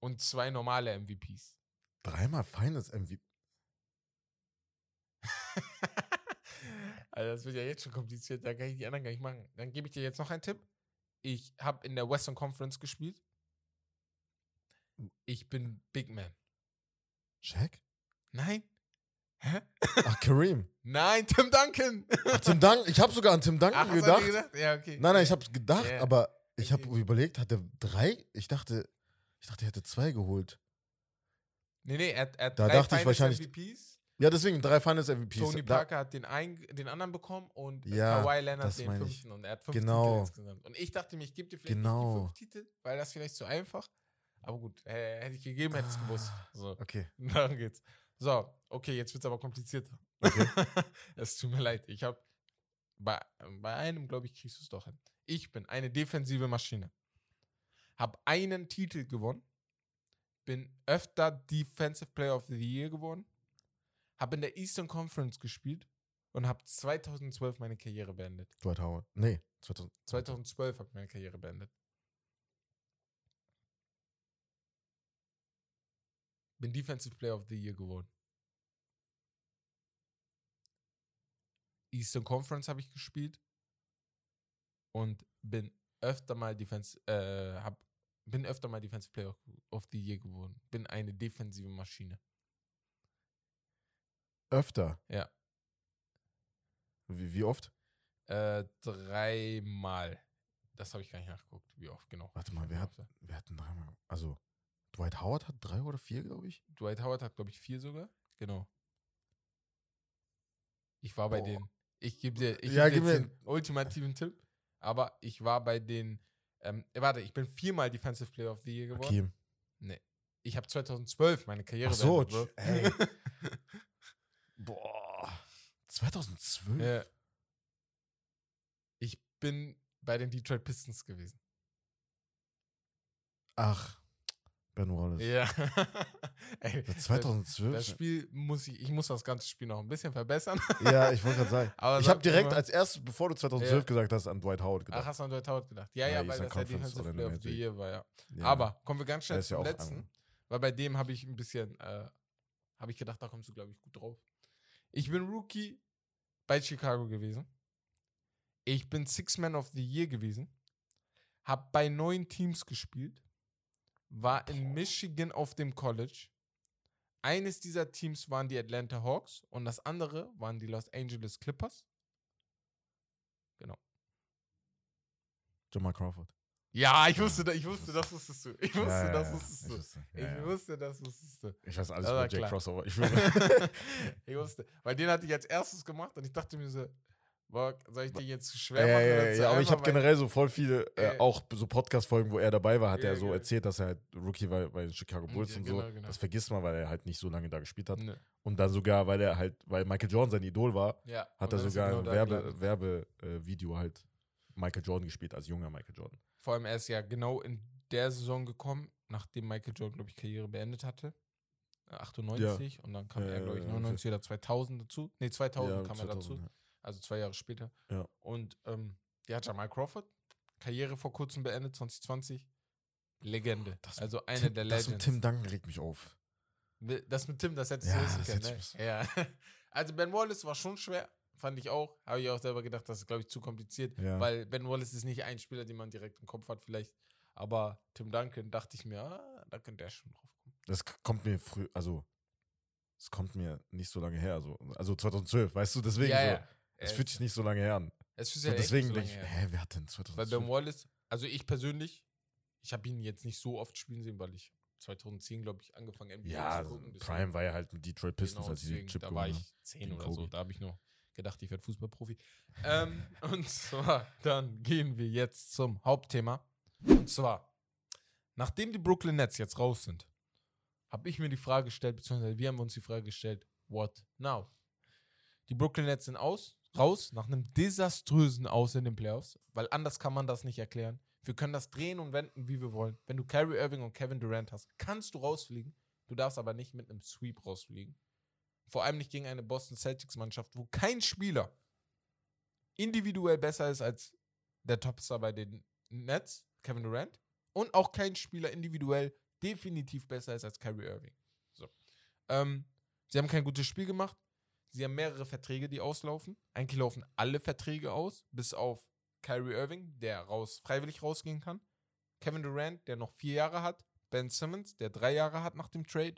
Und zwei normale MVPs. Dreimal Finals MVP. Also das wird ja jetzt schon kompliziert, da kann ich die anderen gar nicht machen. Dann gebe ich dir jetzt noch einen Tipp. Ich habe in der Western Conference gespielt. Ich bin Big Man. Shaq? Nein? Hä? Ach, Kareem. Nein, Tim Duncan. Ach, Tim Duncan. Ich habe sogar an Tim Duncan Ach, gedacht. gedacht? Ja, okay. Nein, nein, ich habe gedacht, Ja. aber ich habe Okay. überlegt, hat er drei? Ich dachte, ich dachte, er hätte zwei geholt. Nee, nee, er, hat- er hat Da drei dachte ich wahrscheinlich- MVPs. Ja, deswegen drei Finals MVPs. Tony Da- Parker hat den, einen, den anderen bekommen und Ja, Kawhi Leonard den fünften. Und er hat fünf Genau. Titel insgesamt. Und ich dachte mir, ich gebe dir vielleicht Genau. nicht die fünf Titel, weil das vielleicht zu einfach. Aber gut, äh, hätte ich gegeben, hätte ich es gewusst. So, Okay. darum geht's. So, okay, jetzt wird es aber komplizierter. Okay. es tut mir leid. Ich habe bei, bei einem, glaube ich, kriegst du es doch hin. Ich bin eine defensive Maschine. Hab einen Titel gewonnen. Bin öfter Defensive Player of the Year geworden. Habe in der Eastern Conference gespielt und habe 2012 meine Karriere beendet. Dwight Howard. Nee, 2000. 2012 habe ich meine Karriere beendet. Bin Defensive Player of the Year geworden. Eastern Conference habe ich gespielt und bin öfter mal Defense, äh, hab, bin öfter mal Defensive Player of- of the Year geworden. Bin eine defensive Maschine. Öfter. Ja. Wie, wie oft? Äh, dreimal. Das habe ich gar nicht nachgeguckt, wie oft genau. Warte mal, wer hat, wer hat denn dreimal? Also, Dwight Howard hat drei oder vier, glaube ich. Dwight Howard hat, glaube ich, vier sogar. Genau. Ich war bei Boah. den. Ich gebe dir, ich Ja, geb dir den ultimativen Tipp. Aber ich war bei den. Ähm, warte, ich bin viermal Defensive Player of the Year geworden. Okay. Ich habe 2012 meine Karriere Ach so, beendet, ey. Boah. 2012? Ja. Ich bin bei den Detroit Pistons gewesen. Ach, Ben Wallace. Ja. Ey, Ja, das, 2012? das Spiel muss ich, ich muss das ganze Spiel noch ein bisschen verbessern. ja, ich wollte gerade sagen. Aber ich habe direkt als erstes, bevor du 2012 Ja. gesagt hast, an Dwight Howard Ach, gedacht. hast du an Dwight Howard gedacht? Ja, Ja, ja, weil das der Conference Defensive oder Player of the. Year war, ja. Ja. Aber kommen wir ganz Der schnell zum letzten. an- Weil bei dem habe ich ein bisschen, äh, habe ich gedacht, da kommst du, glaube ich, gut drauf. Ich bin Rookie bei Chicago gewesen. Ich bin Six Man of the Year gewesen. Hab bei neun Teams gespielt. War in Michigan auf dem College. Eines dieser Teams waren die Atlanta Hawks und das andere waren die Los Angeles Clippers. Jamal Crawford. Ja, ich wusste, ich wusste, das wusstest du. Ich wusste, Ja, ja, das wusstest ich du. wusste, Ich ja, wusste, das wusstest du. Ich weiß alles über klar. Crossover. Ich ich wusste. Weil den hatte ich als erstes gemacht und ich dachte mir so, boah, soll ich den jetzt zu schwer machen? ja, ja, ja, aber ich habe generell so voll viele, äh, Äh, auch so Podcast-Folgen, wo er dabei war, hat Ja, er so genau. erzählt, dass er halt Rookie war bei den Chicago Bulls und genau, so. genau. Das vergisst man, weil er halt nicht so lange da gespielt hat. Ne, Und dann sogar, weil er halt, weil Michael Jordan sein Idol war, hat er sogar genau ein da Werbe. Werbe-Video halt Michael Jordan gespielt, als junger Michael Jordan. Vor allem, er ist ja genau in der Saison gekommen, nachdem Michael Jordan, glaube ich, Karriere beendet hatte. Äh, 98 und dann kam Ja, er, glaube ich, ja, ja, 99 oder 2000 dazu. Ne, 2000 Ja, kam er dazu. 2000, ja. Also zwei Jahre später. Ja. Und ähm, ja, Jamal Crawford, Karriere vor kurzem beendet, 2020. Legende. Das also eine Tim, der Das Legends. mit Tim Duncan regt mich auf. Das mit Tim, das hättest Ja, du wissen das können, ne? Ja. Also Ben Wallace war schon schwer, fand ich auch. Habe ich auch selber gedacht, das ist, glaube ich, zu kompliziert. Ja. Weil Ben Wallace ist nicht ein Spieler, den man direkt im Kopf hat, vielleicht. Aber Tim Duncan dachte ich mir, ah, da könnte er schon drauf kommen. Das kommt mir früh, also, es kommt mir nicht so lange her. Also, also 2012, weißt du, deswegen ja, so. ja. Es Äh, fühlt sich nicht so lange her an. es fühlt sich So, ja deswegen nicht so denke ich, her. hä, wer hat denn Weil 2012? Ben Wallace, also ich persönlich, ich habe ihn jetzt nicht so oft spielen sehen, weil ich 2010, glaube ich, angefangen NBA Ja, zu gucken. deswegen- Prime war ja halt mit Detroit Pistons, Genau, als sie den Chip da war ich 10 Gegen oder so. Da habe ich noch gedacht, ich werde Fußballprofi. ähm, und zwar, dann gehen wir jetzt zum Hauptthema. Und zwar, nachdem die Brooklyn Nets jetzt raus sind, habe ich mir die Frage gestellt, beziehungsweise wir haben uns die Frage gestellt, what now? Die Brooklyn Nets sind aus, raus, nach einem desaströsen Aus in den Playoffs, weil anders kann man das nicht erklären. Wir können das drehen und wenden, wie wir wollen. Wenn du Kyrie Irving und Kevin Durant hast, kannst du rausfliegen. Du darfst aber nicht mit einem Sweep rausfliegen. Vor allem nicht gegen eine Boston Celtics Mannschaft, wo kein Spieler individuell besser ist als der Topstar bei den Nets, Kevin Durant, und auch kein Spieler individuell definitiv besser ist als Kyrie Irving. So. Ähm, sie haben kein gutes Spiel gemacht. Sie haben mehrere Verträge, die auslaufen. Eigentlich laufen alle Verträge aus, bis auf Kyrie Irving, der raus, freiwillig rausgehen kann. Kevin Durant, der noch vier Jahre hat. Ben Simmons, der drei Jahre hat nach dem Trade.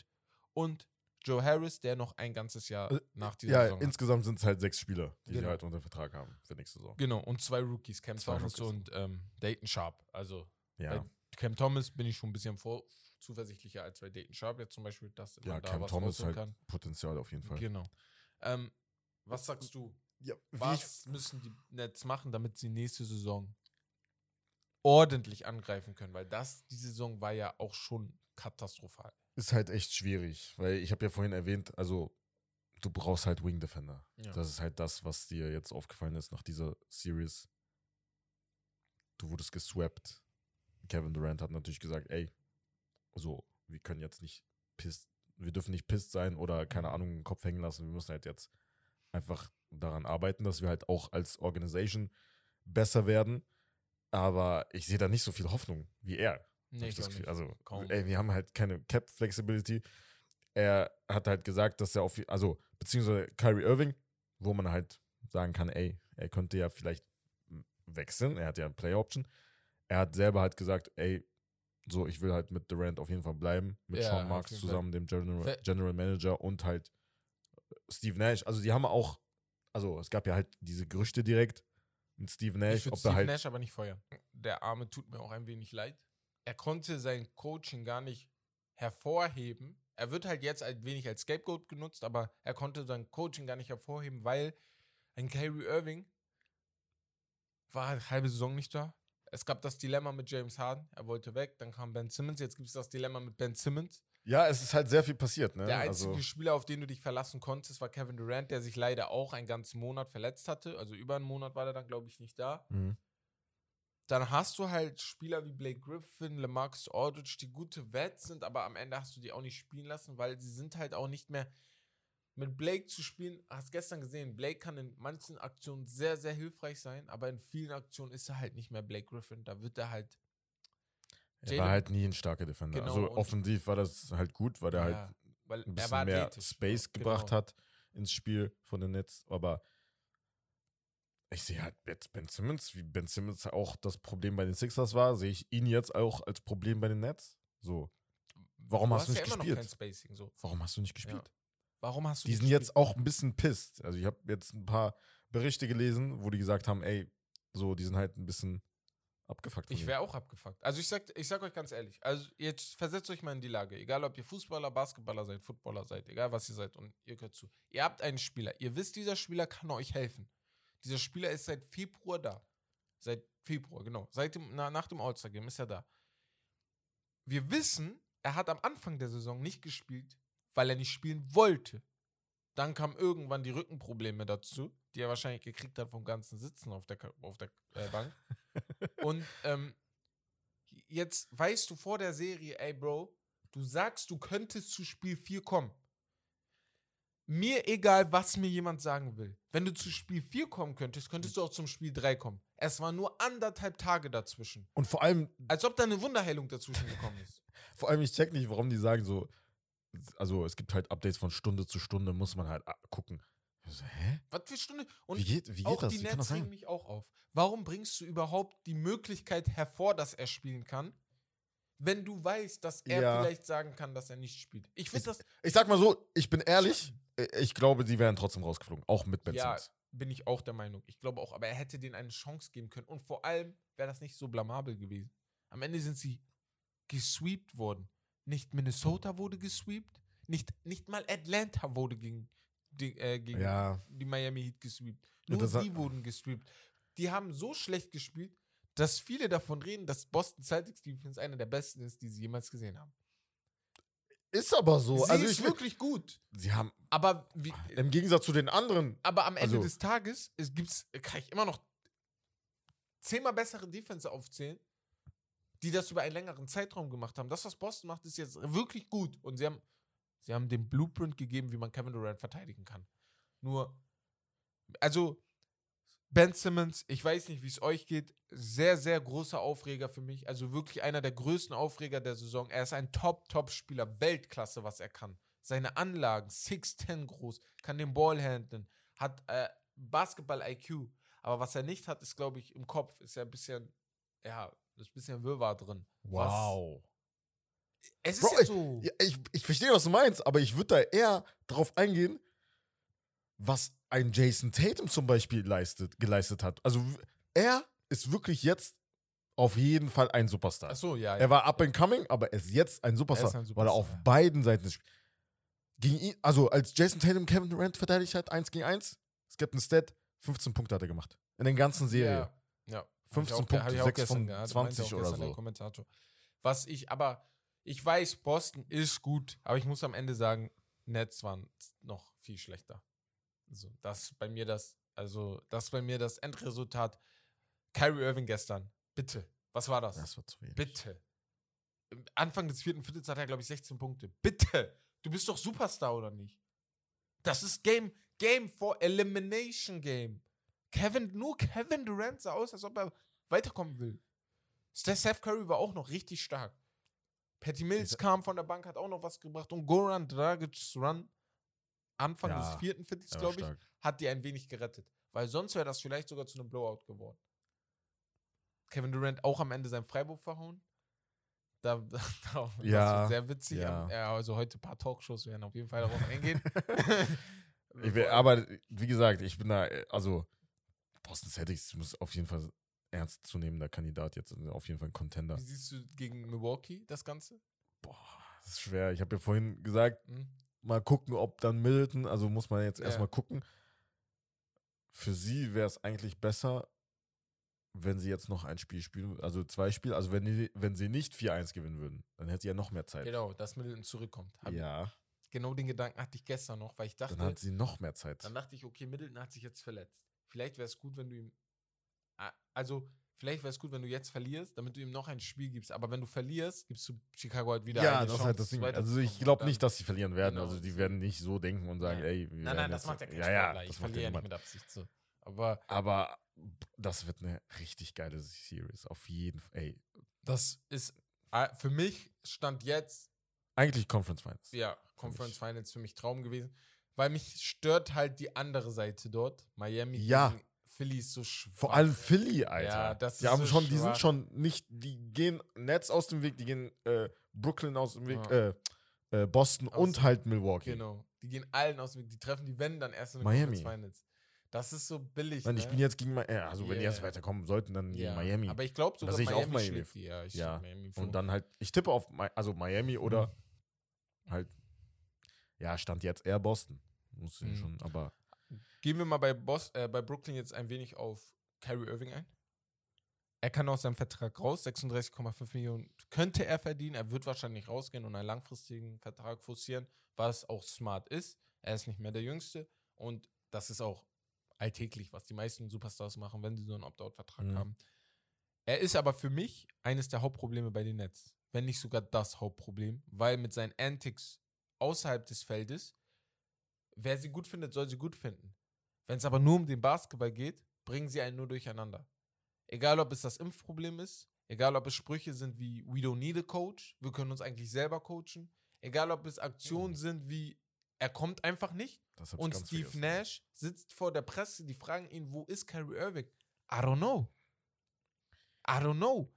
Und Joe Harris, der noch ein ganzes Jahr Äh, nach dieser Ja, Saison hat. insgesamt sind es halt sechs Spieler, die Genau. sie halt unter Vertrag haben für nächste Saison. Genau, und zwei Rookies, Cam Zwei Thomas Rookies. und ähm, Dayton Sharp. Also Ja, Cam Thomas bin ich schon ein bisschen vor zuversichtlicher als bei Dayton Sharp jetzt zum Beispiel, dass man ja da Cam was Thomas halt Potenzial auf jeden Fall. Genau. Ähm, was sagst du? Ja, Was müssen die Nets machen, damit sie nächste Saison ordentlich angreifen können? Weil das, die Saison war ja auch schon katastrophal. Ist halt echt schwierig, weil ich habe ja vorhin erwähnt, also du brauchst halt Wing Defender. Ja. Das ist halt das, was dir jetzt aufgefallen ist nach dieser Series. Du wurdest geswappt. Kevin Durant hat natürlich gesagt, ey, so, wir können jetzt nicht pisst, wir dürfen nicht pisst sein oder keine Ahnung, den Kopf hängen lassen. Wir müssen halt jetzt einfach daran arbeiten, dass wir halt auch als Organisation besser werden. Aber ich sehe da nicht so viel Hoffnung wie er. Nee, ich das Gefühl. Also, Kaum. ey, wir haben halt keine Cap-Flexibility. Er hat halt gesagt, dass er auf, also, beziehungsweise Kyrie Irving, wo man halt sagen kann, ey, er könnte ja vielleicht wechseln. Er hat ja eine Play-Option. Er hat selber halt gesagt, ey, so, ich will halt mit Durant auf jeden Fall bleiben, mit Ja, Sean Marks zusammen, dem General, General Manager und halt Steve Nash. Also, die haben auch, also, es gab ja halt diese Gerüchte direkt mit Steve Ich Nash, würde ob Steve halt. Nash aber nicht feuern. Der Arme tut mir auch ein wenig leid. Er konnte sein Coaching gar nicht hervorheben. Er wird halt jetzt ein wenig als Scapegoat genutzt, aber er konnte sein Coaching gar nicht hervorheben, weil ein Kyrie Irving war eine halbe Saison nicht da. Es gab das Dilemma mit James Harden, er wollte weg, dann kam Ben Simmons, jetzt gibt es das Dilemma mit Ben Simmons. Ja, es ist halt sehr viel passiert, ne? Der einzige also, Spieler, auf den du dich verlassen konntest, war Kevin Durant, der sich leider auch einen ganzen Monat verletzt hatte. Also über einen Monat war er dann, glaube ich, nicht da. Mhm. Dann hast du halt Spieler wie Blake Griffin, LeMarcus Aldridge, die gute Wets sind, aber am Ende hast du die auch nicht spielen lassen, weil sie sind halt auch nicht mehr mit Blake zu spielen. Hast gestern gesehen, Blake kann in manchen Aktionen sehr, sehr hilfreich sein, aber in vielen Aktionen ist er halt nicht mehr Blake Griffin. Da wird er halt Er war halt nie ein starker Defender. Genau, also offensiv war das halt gut, weil er halt ja, weil ein bisschen mehr. Space Genau. gebracht hat ins Spiel von den Nets. Aber ich sehe halt jetzt Ben Simmons, wie Ben Simmons auch das Problem bei den Sixers war, sehe ich ihn jetzt auch als Problem bei den Nets. So, warum hast du nicht ja immer gespielt? noch kein Spacing. So. warum hast du nicht gespielt? Warum hast du Die sind jetzt gespielt? auch ein bisschen pisst. Also ich habe jetzt ein paar Berichte gelesen, wo die gesagt haben, ey, so, die sind halt ein bisschen abgefuckt. Ich wäre auch abgefuckt. Also ich sag, ich sag euch ganz ehrlich, also jetzt versetzt euch mal in die Lage, egal ob ihr Fußballer, Basketballer seid, Footballer seid, egal was ihr seid und ihr gehört zu. Ihr habt einen Spieler, ihr wisst, dieser Spieler kann euch helfen. Dieser Spieler ist seit Februar da. Seit Februar, genau. Seit dem, na, nach dem All-Star-Game ist er da. Wir wissen, er hat am Anfang der Saison nicht gespielt, weil er nicht spielen wollte. Dann kamen irgendwann die Rückenprobleme dazu, die er wahrscheinlich gekriegt hat vom ganzen Sitzen auf der, auf der äh, Bank. Und ähm, jetzt weißt du vor der Serie, ey Bro, du sagst, du könntest zu Spiel 4 kommen. Mir egal, was mir jemand sagen will. Wenn du zu Spiel 4 kommen könntest, könntest du auch zum Spiel 3 kommen. Es waren nur anderthalb Tage dazwischen. Und vor allem, Als ob da eine Wunderheilung dazwischen gekommen ist. vor allem, ich check nicht, warum die sagen so, also es gibt halt Updates von Stunde zu Stunde, muss man halt gucken. So, hä? Was für Stunde? Und wie geht, wie geht auch das? die Nets regen mich auch auf. Warum bringst du überhaupt die Möglichkeit hervor, dass er spielen kann, wenn du weißt, dass er Ja. vielleicht sagen kann, dass er nicht spielt? Ich finde das, Ich sag mal so, ich bin ehrlich, äh, ich glaube, die wären trotzdem rausgeflogen, auch mit Ben Ja. Simmons. bin ich auch der Meinung. Ich glaube auch, aber er hätte denen eine Chance geben können. Und vor allem wäre das nicht so blamabel gewesen. Am Ende sind sie gesweept worden. Nicht Minnesota wurde gesweept, nicht, nicht mal Atlanta wurde gegen, die, äh, gegen Ja, die Miami Heat gesweept. Nur die wurden gesweept. Die haben so schlecht gespielt, dass viele davon reden, dass Boston Celtics Defense einer der besten ist, die sie jemals gesehen haben. ist aber so. sie also ist ich wirklich gut. sie haben Aber, wie, im Gegensatz zu den anderen, aber am Ende Also- des Tages es gibt's, kann ich immer noch zehnmal bessere Defense aufzählen, die das über einen längeren Zeitraum gemacht haben. Das, was Boston macht, ist jetzt wirklich gut. Und sie haben, sie haben den Blueprint gegeben, wie man Kevin Durant verteidigen kann. Nur, also Ben Simmons, ich weiß nicht, wie es euch geht, sehr, sehr großer Aufreger für mich. Also wirklich einer der größten Aufreger der Saison. Er ist ein Top-Top-Spieler, Weltklasse, was er kann. seine Anlagen, 6'10 groß, kann den Ball handeln, hat äh, Basketball-IQ. Aber was er nicht hat, ist, glaube ich, im Kopf, ist ja ein bisschen, ja, ist ein bisschen Wirrwarr drin. Wow. Was, es ist Bro, ja so. Ja, ich, ich verstehe, was du meinst, aber ich würde da eher drauf eingehen, was ein Jason Tatum zum Beispiel leistet, geleistet hat. Also er ist wirklich jetzt auf jeden Fall ein Superstar. Ach so, ja. Er war up and coming, aber er ist jetzt ein Superstar, Er ein weil er auf Superstar. beiden Seiten des Spiels. Gegen ihn, also als Jason Tatum Kevin Durant verteidigt hat, 1 gegen 1, es gibt einen Stat, 15 Punkte hat er gemacht. In der ganzen Serie. Ja. ja. 15 Hab ich auch- Punkte, hab ich auch 6 gestern von gehört, meinte 20 auch oder so. Kommentator. Was ich, aber ich weiß, Boston ist gut, aber ich muss am Ende sagen, Nets waren noch viel schlechter. Also, das ist bei mir das, also, das bei mir das Endresultat. Kyrie Irving gestern, bitte. Was war das? Das war zu wenig. Bitte. Anfang des vierten Viertels hat er, glaube ich, 16 Punkte. Bitte. Du bist doch Superstar, oder nicht? Das ist Game, Game for Elimination Game. Kevin, nur Kevin Durant sah aus, als ob er weiterkommen will. Steph Curry war auch noch richtig stark. Patty Mills kam von der Bank, hat auch noch was gebracht. Und Goran Dragic's Run, Anfang Ja, des vierten Viertels, Er glaube ich, hat die ein wenig gerettet. Weil sonst wäre das vielleicht sogar zu einem Blowout geworden. Kevin Durant auch am Ende seinen Freiwurf verhauen. Da, da, da das Ja, sehr witzig. ja. Ja. also heute ein paar Talkshows werden auf jeden Fall darauf eingehen. Will, aber wie gesagt, ich bin da, äh, also Boston Celtics muss auf jeden Fall ernstzunehmender Kandidat jetzt, also auf jeden Fall ein Contender. Wie siehst du gegen Milwaukee das Ganze? Boah, das ist schwer. Ich habe ja vorhin gesagt, Hm? Mal gucken, ob dann Middleton, also muss man jetzt Ja. erstmal gucken. Für sie wäre es eigentlich besser, wenn sie jetzt noch ein Spiel spielen, also zwei Spiele, also wenn, die, wenn sie nicht 4-1 gewinnen würden, dann hätte sie ja noch mehr Zeit. Genau, dass Middleton zurückkommt. Hab Ja, Genau den Gedanken hatte ich gestern noch, weil ich dachte, dann hat sie noch mehr Zeit. Dann dachte ich, okay, Middleton hat sich jetzt verletzt. Vielleicht wäre es gut, wenn du ihm. Also, vielleicht wäre es gut, wenn du jetzt verlierst, damit du ihm noch ein Spiel gibst. Aber wenn du verlierst, gibst du Chicago halt wieder ja, eine das ist Chance, halt das Ding. Also ich glaube nicht, dass sie verlieren werden. Genau. Also die werden nicht so denken und sagen, Nein. ey, wir Nein, nein, das macht ja kein ja, Sportler. ja, ich verliere ja nicht mit Absicht so. Aber Aber das wird eine richtig geile Series. Auf jeden Fall. Ey, das ist für mich stand jetzt, eigentlich Conference Finals. ja, Conference Finals für mich Traum gewesen, weil mich stört halt die andere Seite dort. Miami Ja. gegen Philly ist so schwach. Vor allem Philly, Alter. Ja, das die ist haben so schon, die schwach. sind schon nicht, die gehen Nets aus dem Weg, die gehen äh, Brooklyn aus dem Weg, Ja. äh, äh, Boston Aus und halt Milwaukee. Genau. Die gehen allen aus dem Weg. Die treffen die Wenn dann erst in den Miami. Finals. Das ist so billig. Nein, die ne? spielen jetzt gegen Miami. Also wenn die Yeah. jetzt weiterkommen sollten, dann gegen Ja, Miami. Aber ich glaube sogar sehe ich auch Miami, Miami. schlägt die. Ja, ich Ja. Miami und dann halt, ich tippe auf Mi- also Miami oder Mhm. halt, ja, stand jetzt eher Boston. Muss ich Mhm. schon, aber Gehen wir mal bei, Bos äh, bei Brooklyn jetzt ein wenig auf Kyrie Irving ein. Er kann aus seinem Vertrag raus, 36,5 Millionen könnte er verdienen. Er wird wahrscheinlich rausgehen und einen langfristigen Vertrag forcieren, was auch smart ist. Er ist nicht mehr der Jüngste und das ist auch alltäglich, was die meisten Superstars machen, wenn sie so einen Opt-out-Vertrag Mhm. haben. Er ist aber für mich eines der Hauptprobleme bei den Nets, wenn nicht sogar das Hauptproblem, weil mit seinen Antics außerhalb des Feldes, wer sie gut findet, soll sie gut finden. Wenn es aber nur um den Basketball geht, bringen sie einen nur durcheinander. Egal, ob es das Impfproblem ist, egal, ob es Sprüche sind wie We don't need a coach, wir können uns eigentlich selber coachen, egal, ob es Aktionen Mhm. sind wie Er kommt einfach nicht und Steve vergessen. Nash sitzt vor der Presse, die fragen ihn, wo ist Kyrie Irving? I don't know. I don't know.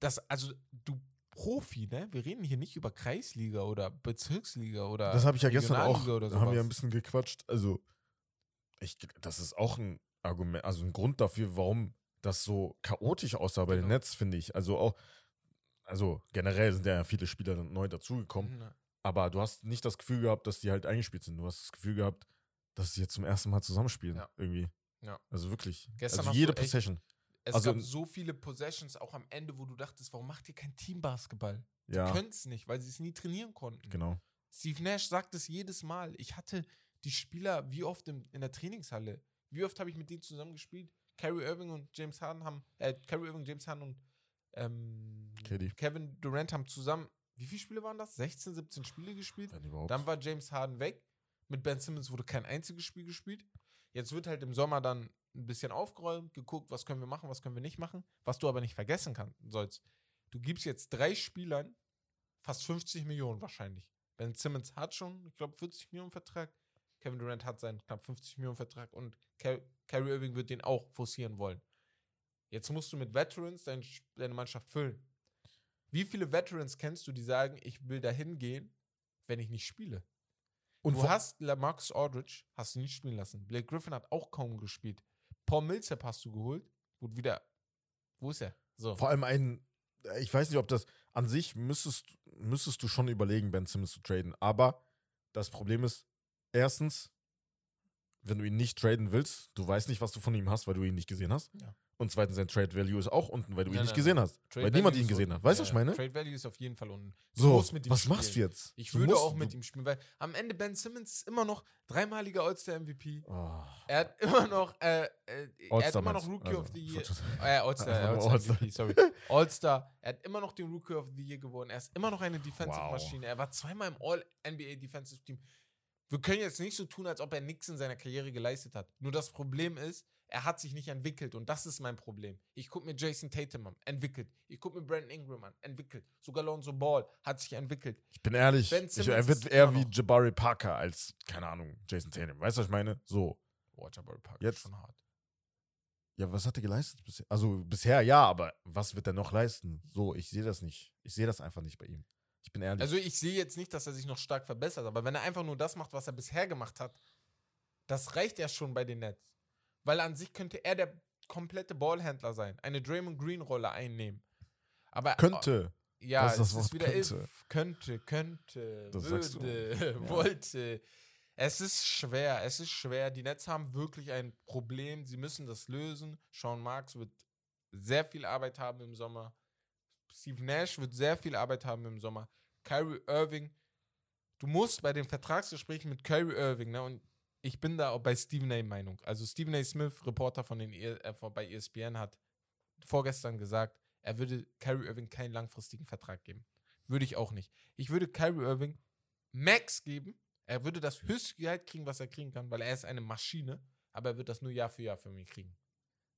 Das, also, du Profi, ne? Wir reden hier nicht über Kreisliga oder Bezirksliga oder Das habe ich ja gestern auch, oder haben wir ein bisschen gequatscht. Also, ich, das ist auch ein Argument, also ein Grund dafür, warum das so chaotisch aussah bei den Genau. Nets, finde ich. Also auch, also generell sind ja viele Spieler neu dazugekommen, Mhm. aber du hast nicht das Gefühl gehabt, dass die halt eingespielt sind. Du hast das Gefühl gehabt, dass sie jetzt zum ersten Mal zusammenspielen, Ja. irgendwie. Ja. Also wirklich. Gestern also jede Possession. Es Also- gab so viele Possessions auch am Ende, wo du dachtest, warum macht ihr kein Teambasketball? Ja, Können es nicht, weil sie es nie trainieren konnten. genau. Steve Nash sagt es jedes Mal. Ich hatte die Spieler wie oft im, in der Trainingshalle. Wie oft habe ich mit denen zusammen gespielt? Kyrie Irving und James Harden haben, äh, Kyrie Irving, James Harden und ähm. Kevin Durant haben zusammen, wie viele Spiele waren das? 16, 17 Spiele gespielt. Dann war James Harden weg. Mit Ben Simmons wurde kein einziges Spiel gespielt. Jetzt wird halt im Sommer dann ein bisschen aufgeräumt, geguckt, was können wir machen, was können wir nicht machen. Was du aber nicht vergessen kannst, sollst. Du gibst jetzt drei Spielern fast 50 Millionen wahrscheinlich. Ben Simmons hat schon, ich glaube, 40 Millionen Vertrag. Kevin Durant hat seinen knapp 50 Millionen Vertrag und Ky- Kyrie Irving wird den auch forcieren wollen. Jetzt musst du mit Veterans dein, deine Mannschaft füllen. Wie viele Veterans kennst du, die sagen, ich will dahin gehen, wenn ich nicht spiele? Und du hast Lamarcus Aldridge, hast du nicht spielen lassen. Blake Griffin hat auch kaum gespielt. Paul Millsap hast du geholt. Gut, wieder. Wo ist er? So. Vor allem ein, ich weiß nicht, ob das an sich müsstest, müsstest du schon überlegen, Ben Simmons zu traden. Aber das Problem ist, erstens, wenn du ihn nicht traden willst, du weißt nicht, was du von ihm hast, weil du ihn nicht gesehen hast. Ja. Und zweitens, sein Trade Value ist auch unten, weil du ihn Nein, nicht nein, gesehen nein. hast. Trade weil niemand ihn gesehen unten. hat. Weißt du, Ja, was ich meine? Trade Value ist auf jeden Fall unten. Du So, was machst du jetzt? Ich Du würde musst- auch mit ihm spielen, weil am Ende Ben Simmons ist immer noch dreimaliger All-Star-MVP. Oh. Er hat immer noch, äh, äh, er hat immer noch? Rookie Also, of the Year. Äh, All-Star, sorry. All-Star. Er hat immer noch den Rookie of the Year gewonnen. Er ist immer noch eine Defensive-Maschine. Er war zweimal im All-NBA Defensive Team. Wir können jetzt nicht so tun, als ob er nichts in seiner Karriere geleistet hat. Nur das Problem ist, er hat sich nicht entwickelt und das ist mein Problem. Ich gucke mir Jason Tatum an, entwickelt. Ich gucke mir Brandon Ingram an, entwickelt. Sogar Lonzo Ball hat sich entwickelt. Ich bin ehrlich, ich, er wird eher wie Jabari Parker als, keine Ahnung, Jason Tatum. Weißt du, was ich meine? So. Boah, Jabari Parker Jetzt- ist schon hart. Ja, was hat er geleistet bisher? Also bisher ja, aber was wird er noch leisten? So, ich sehe das nicht. Ich sehe das einfach nicht bei ihm. Ich bin ehrlich. Also ich sehe jetzt nicht, dass er sich noch stark verbessert, aber wenn er einfach nur das macht, was er bisher gemacht hat, das reicht ja schon bei den Nets. Weil an sich könnte er der komplette Ballhändler sein, eine Draymond Green Rolle einnehmen. Aber könnte. ja, Das ist das es ist wieder könnte. if, könnte, könnte, Das würde, Ja. wollte. Es ist schwer, es ist schwer. Die Nets haben wirklich ein Problem. Sie müssen das lösen. Sean Marks wird sehr viel Arbeit haben im Sommer. Steve Nash wird sehr viel Arbeit haben im Sommer. Kyrie Irving, du musst bei den Vertragsgesprächen mit Kyrie Irving, ne, und ich bin da auch bei Stephen A. Meinung. Also Stephen A. Smith, Reporter von den E- äh, bei ESPN, hat vorgestern gesagt, er würde Kyrie Irving keinen langfristigen Vertrag geben. Würde ich auch nicht. Ich würde Kyrie Irving Max geben. Er würde das höchste Gehalt kriegen, was er kriegen kann, weil er ist eine Maschine, aber er wird das nur Jahr für Jahr für mich kriegen.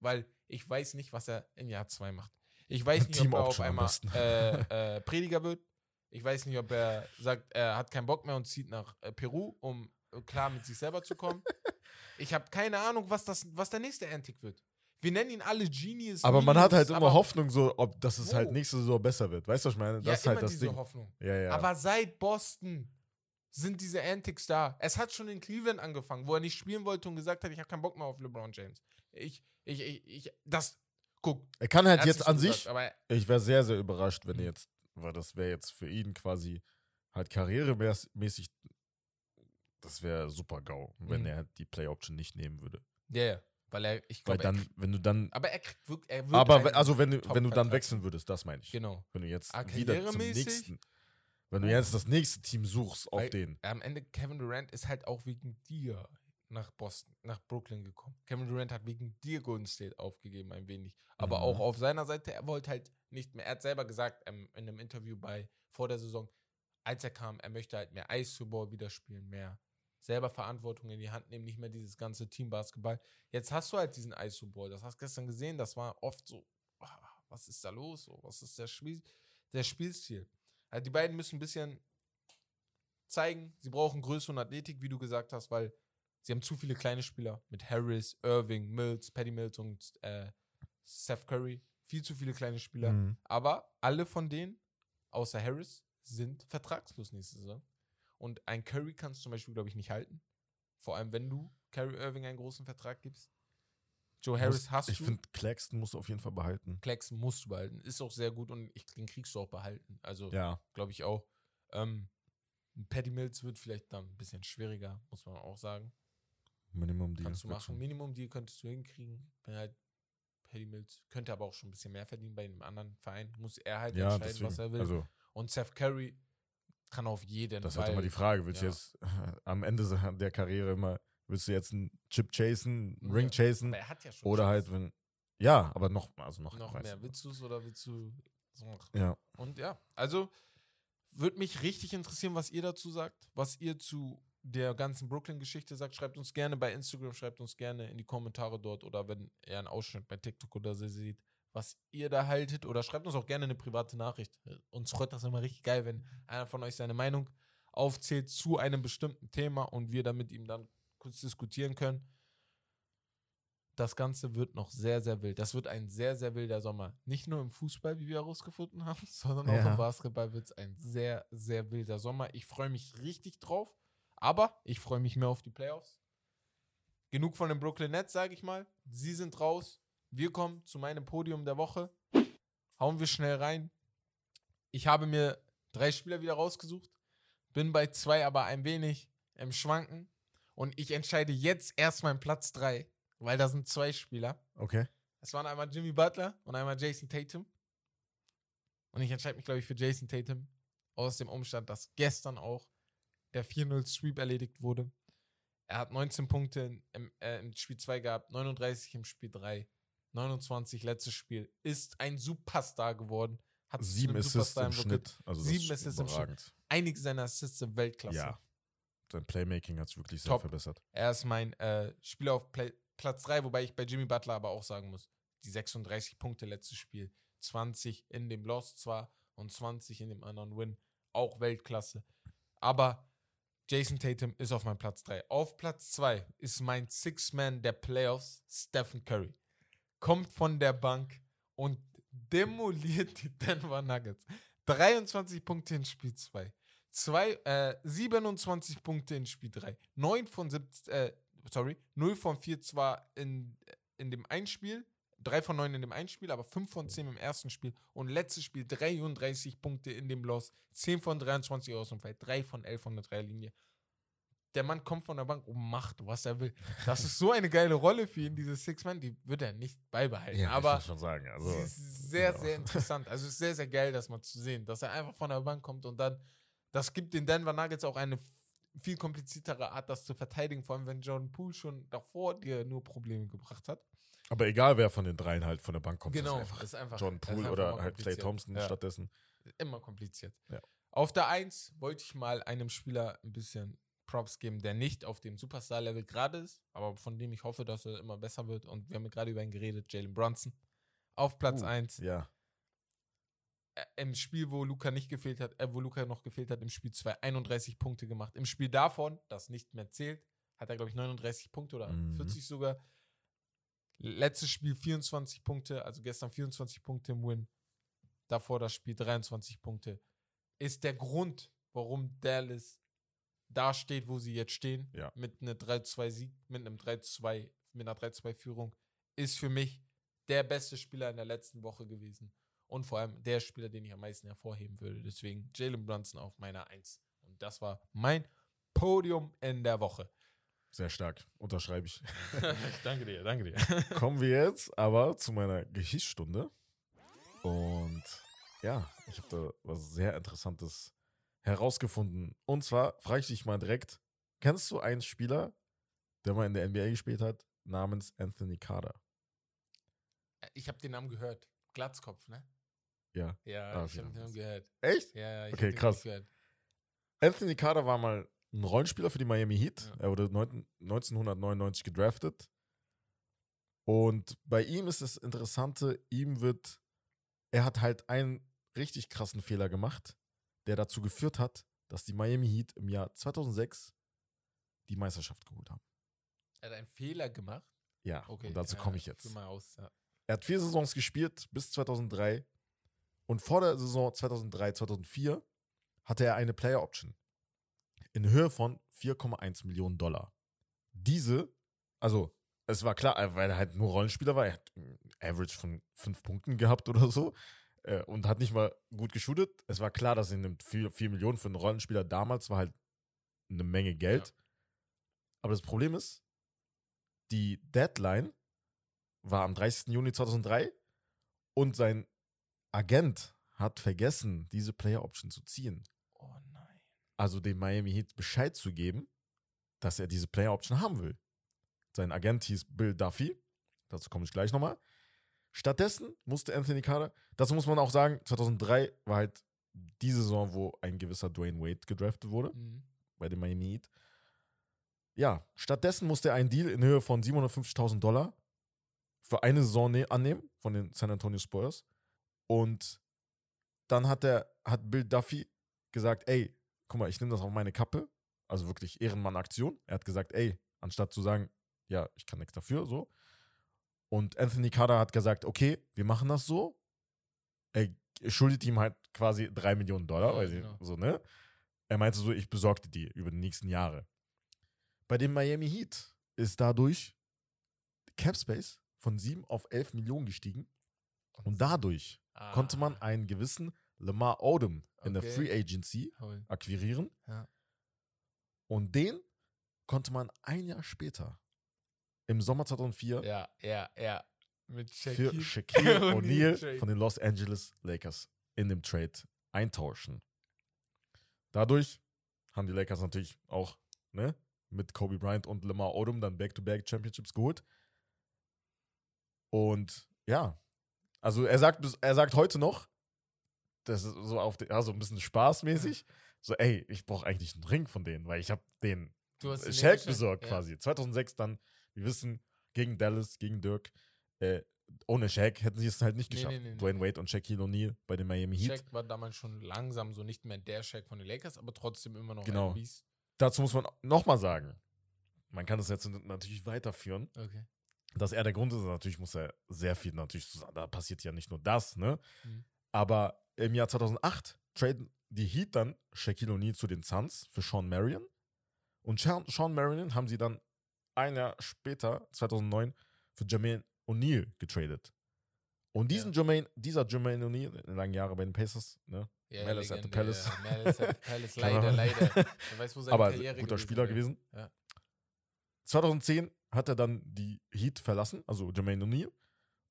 Weil ich weiß nicht, was er in Jahr 2 macht. Ich weiß nicht, ob er auf einmal äh, äh, Prediger wird. Ich weiß nicht, ob er sagt, er hat keinen Bock mehr und zieht nach äh, Peru, um klar mit sich selber zu kommen. ich habe keine Ahnung, was, das, was der nächste Antic wird. Wir nennen ihn alle Genius. aber man hat halt immer Hoffnung, so, ob, dass es Wo? halt nächste Saison besser wird. Weißt du, was ich meine? Ja, Das ist immer halt das diese Ding. Hoffnung. Ja, ja. Aber seit Boston sind diese Antics da. Es hat schon in Cleveland angefangen, wo er nicht spielen wollte und gesagt hat, ich habe keinen Bock mehr auf LeBron James. Ich, ich, ich, ich das, guck. er kann er halt hat jetzt an gesagt, sich, aber ich wäre sehr, sehr überrascht, wenn Mhm. jetzt, weil das wäre jetzt für ihn quasi halt karrieremäßig, das wäre super GAU, wenn Mhm. er die Play-Option nicht nehmen würde. ja, ja, weil er, ich Weil glaube, dann, wenn du dann, aber er kriegt wirklich, er aber also wenn du, wenn du dann wechseln würdest, das meine ich. Genau. Wenn du jetzt Ah, wieder zum nächsten, wenn du jetzt das nächste Team suchst auf Weil- den. Am Ende, Kevin Durant ist halt auch wegen dir nach Boston, nach Brooklyn gekommen. Kevin Durant hat wegen dir Golden State aufgegeben, ein wenig. Aber Mhm. auch auf seiner Seite, er wollte halt nicht mehr. Er hat selber gesagt ähm, in einem Interview bei vor der Saison, als er kam, er möchte halt mehr Ice-Ball wieder spielen, mehr selber Verantwortung in die Hand nehmen, nicht mehr dieses ganze Team-Basketball. Jetzt hast du halt diesen Ice-Ball. Das hast du gestern gesehen, das war oft so, ah, was ist da los? So, was ist der, Spiel, der Spielstil? Also die beiden müssen ein bisschen zeigen, sie brauchen Größe und Athletik, wie du gesagt hast, weil sie haben zu viele kleine Spieler mit Harris, Irving, Mills, Patty Mills und äh, Seth Curry. Viel zu viele kleine Spieler. Mhm. Aber alle von denen, außer Harris, sind vertragslos nächste Saison. Und ein Curry kannst du zum Beispiel, glaube ich, nicht halten. Vor allem, wenn du Curry Irving einen großen Vertrag gibst. Joe Harris Muss- hast Ich du. finde, Claxton muss auf jeden Fall behalten. Claxton musst du behalten. Ist auch sehr gut und ich, den kriegst du auch behalten. Also, Ja. glaube ich auch. Ähm, Patty Mills wird vielleicht dann ein bisschen schwieriger, muss man auch sagen. Minimum Deal. Kannst du machen. schon- Minimum Deal könntest du hinkriegen. Bin halt Patty Mills könnte aber auch schon ein bisschen mehr verdienen bei einem anderen Verein. Muss er halt Ja, entscheiden, deswegen. was er will. Also, und Seth Curry kann auf jeden das ist Fall. halt immer die Frage. Willst ja. du jetzt am Ende der Karriere immer, willst du jetzt einen Chip chasen, einen Ja, Ring chasen? aber er hat ja schon Oder Chips. halt, wenn. Ja, aber noch, also noch, noch mehr. Willst du es oder willst du so? Ja. Und ja, also würde mich richtig interessieren, was ihr dazu sagt, was ihr zu der ganzen Brooklyn-Geschichte sagt. Schreibt uns gerne bei Instagram, schreibt uns gerne in die Kommentare dort oder wenn ihr einen Ausschnitt bei TikTok oder so seht, was ihr da haltet. Oder schreibt uns auch gerne eine private Nachricht. Uns freut das immer richtig geil, wenn einer von euch seine Meinung aufzählt zu einem bestimmten Thema und wir dann mit ihm dann kurz diskutieren können. Das Ganze wird noch sehr, sehr wild. Das wird ein sehr, sehr wilder Sommer. Nicht nur im Fußball, wie wir herausgefunden haben, sondern auch Ja. im Basketball wird es ein sehr, sehr wilder Sommer. Ich freue mich richtig drauf, aber ich freue mich mehr auf die Playoffs. Genug von den Brooklyn Nets, sage ich mal. Sie sind raus. Wir kommen zu meinem Podium der Woche. Hauen wir schnell rein. Ich habe mir drei Spieler wieder rausgesucht. Bin bei zwei aber ein wenig im Schwanken. Und ich entscheide jetzt erst meinen Platz drei, weil da sind zwei Spieler. Okay. Es waren einmal Jimmy Butler und einmal Jason Tatum. Und ich entscheide mich, glaube ich, für Jason Tatum. Aus dem Umstand, dass gestern auch der 4-0-Sweep erledigt wurde. Er hat 19 Punkte im, äh, im Spiel 2 gehabt, 39 im Spiel 3, 29 letztes Spiel. Ist ein Superstar geworden. Hat zu Sieben Assists im. Schnitt. Also Sieben Assists im Schnitt. Einige seiner Assists sind Weltklasse. Ja. Sein Playmaking hat sich wirklich sehr Top. verbessert. Er ist mein äh, Spieler auf Play Platz 3, wobei ich bei Jimmy Butler aber auch sagen muss, die 36 Punkte letztes Spiel, 20 in dem Loss zwar und 20 in dem anderen Win, auch Weltklasse. Aber Jason Tatum ist auf meinem Platz 3. Auf Platz 2 ist mein Six-Man der Playoffs, Stephen Curry. Kommt von der Bank und demoliert die Denver Nuggets. 23 Punkte in Spiel 2. Zwei, äh, 27 Punkte in Spiel 3. 9 von 17, äh, sorry, 0 von 4 zwar in, in dem Einspiel, 3 von 9 in dem Einspiel, aber 5 von 10 im ersten Spiel und letztes Spiel 33 Punkte in dem Loss, 10 von 23 aus dem Feld, 3 von 11 von der Dreierlinie. Der Mann kommt von der Bank und macht, was er will. Das ist so eine geile Rolle für ihn, diese Six-Man, die wird er nicht beibehalten. aber ich schon sagen. Also, Sie ist sehr, ja. sehr interessant. Also es ist sehr, sehr geil, das mal zu sehen, dass er einfach von der Bank kommt und dann, das gibt den Denver Nuggets auch eine viel kompliziertere Art, das zu verteidigen, vor allem wenn Jordan Poole schon davor dir nur Probleme gebracht hat. aber egal, wer von den dreien halt von der Bank kommt, genau, ist einfach ist einfach ist Poole einfach oder halt Clay. Thompson Ja, stattdessen. Immer kompliziert. Ja. Auf der 1 wollte ich mal einem Spieler ein bisschen Props geben, der nicht auf dem Superstar-Level gerade ist, aber von dem ich hoffe, dass er immer besser wird. Und wir haben gerade über ihn geredet, Jalen Brunson. Auf Platz Uh, 1. Ja. im Spiel, wo Luca nicht gefehlt hat, äh, wo Luca noch gefehlt hat, im Spiel 2 31 Punkte gemacht. Im Spiel davon, das nicht mehr zählt, hat er, glaube ich, 39 Punkte oder Mhm. 40 sogar. Letztes Spiel 24 Punkte, also gestern 24 Punkte im Win. Davor das Spiel 23 Punkte. Ist der Grund, warum Dallas da steht, wo sie jetzt stehen, Ja. mit einer 3-2-Sieg, mit einem 3-2, mit einer 3-2-Führung, ist für mich der beste Spieler in der letzten Woche gewesen. Und vor allem der Spieler, den ich am meisten hervorheben würde. Deswegen Jalen Brunson auf meiner 1. Und das war mein Podium in der Woche. Sehr stark. Unterschreibe ich. danke dir, danke dir. Kommen wir jetzt aber zu meiner Geschichtsstunde. Und ja, ich habe da was sehr Interessantes herausgefunden. Und zwar frage ich dich mal direkt: Kennst du einen Spieler, der mal in der NBA gespielt hat, namens Anthony Carter? Ich habe den Namen gehört. Glatzkopf, ne? Ja. Ja, Ah, ich habe den Namen gehört. Echt? Ja, ja, ich Okay, krass. Gehört. Anthony Carter war mal ein Rollenspieler für die Miami Heat. Ja. Er wurde neun- 1999 gedraftet. Und bei ihm ist das Interessante, ihm wird, er hat halt einen richtig krassen Fehler gemacht, der dazu geführt hat, dass die Miami Heat im Jahr 2006 die Meisterschaft geholt haben. Er hat einen Fehler gemacht. Ja, Okay. und dazu komme ich jetzt. aus, ja. Er hat vier Saisons gespielt bis 2003 und vor der Saison 2003, 2004 hatte er eine Player Option in Höhe von 4,1 Millionen Dollar. Diese, also es war klar, weil er halt nur Rollenspieler war, er hat ein Average von fünf Punkten gehabt oder so äh, und hat nicht mal gut geshootet. Es war klar, dass er nimmt 4, 4 Millionen für einen Rollenspieler damals war halt eine Menge Geld. Ja. Aber das Problem ist, die Deadline war am 30. Juni 2003 und sein Agent hat vergessen, diese Player Option zu ziehen. Oh nein. Also dem Miami Heat Bescheid zu geben, dass er diese Player Option haben will. Sein Agent hieß Bill Duffy. Dazu komme ich gleich nochmal. Stattdessen musste Anthony Carter, dazu muss man auch sagen, 2003 war halt die Saison, wo ein gewisser Dwayne Wade gedraftet wurde Mhm. bei dem Miami Heat. Ja, stattdessen musste er einen Deal in Höhe von 750.000 Dollar für eine Saison ne annehmen von den San Antonio Spurs. Und dann hat er, hat Bill Duffy gesagt, ey, guck mal, ich nehme das auf meine Kappe, also wirklich Ehrenmann-Aktion. Er hat gesagt, ey, anstatt zu sagen, ja, ich kann nichts dafür, so. Und Anthony Carter hat gesagt, okay, wir machen das so. Er schuldet ihm halt quasi drei Millionen Dollar, Ja, genau. so, ne? Er meinte so, ich besorgte die über die nächsten Jahre. Bei dem Miami Heat ist dadurch Cap Space von 7 auf 11 Millionen gestiegen. Und dadurch konnte man Ah, einen gewissen Lamar Odom in der Okay. Free Agency akquirieren. Ja. Und den konnte man ein Jahr später, im Sommer 2004, Ja, ja, ja. Mit für Shaquille. Shaquille O'Neal von den Los Angeles Lakers in dem Trade eintauschen. Dadurch haben die Lakers natürlich auch ne, mit Kobe Bryant und Lamar Odom dann Back-to-Back Championships geholt. Und ja, also er sagt, er sagt heute noch, das ist so auf den, also ein bisschen spaßmäßig, so ey, ich brauche eigentlich einen Ring von denen, weil ich habe den Shaq besorgt Ja. quasi. 2006 dann, wir wissen, gegen Dallas, gegen Dirk. Äh, ohne Shaq hätten sie es halt nicht Nee, geschafft. nee, nee, Dwayne Wade und Shaquille O'Neal bei den Miami Heat. Shaq war damals schon langsam so nicht mehr der Shaq von den Lakers, aber trotzdem immer noch Genau. ein Biest. Dazu muss man nochmal sagen, man kann das jetzt natürlich weiterführen, Okay. dass er der Grund ist. Natürlich muss er sehr viel natürlich zusammen. Da passiert ja nicht nur das, ne? Mhm. Aber im Jahr 2008 traden die Heat dann Shaquille O'Neal zu den Suns für Sean Marion. Und Sean, Sean Marion haben sie dann ein Jahr später, 2009, für Jermaine O'Neal getradet. Und diesen Jermaine, dieser Jermaine O'Neal, lange Jahre bei den Pacers, ne? Ja, Malice at the Legende, Palace. Ja, Malice at the Palace, leider, Ahnung. leider. Wer weiß, wo seine aber Karriere guter Spieler wäre. gewesen. Ja. 2010 hat er dann die Heat verlassen, also Jermaine O'Neal.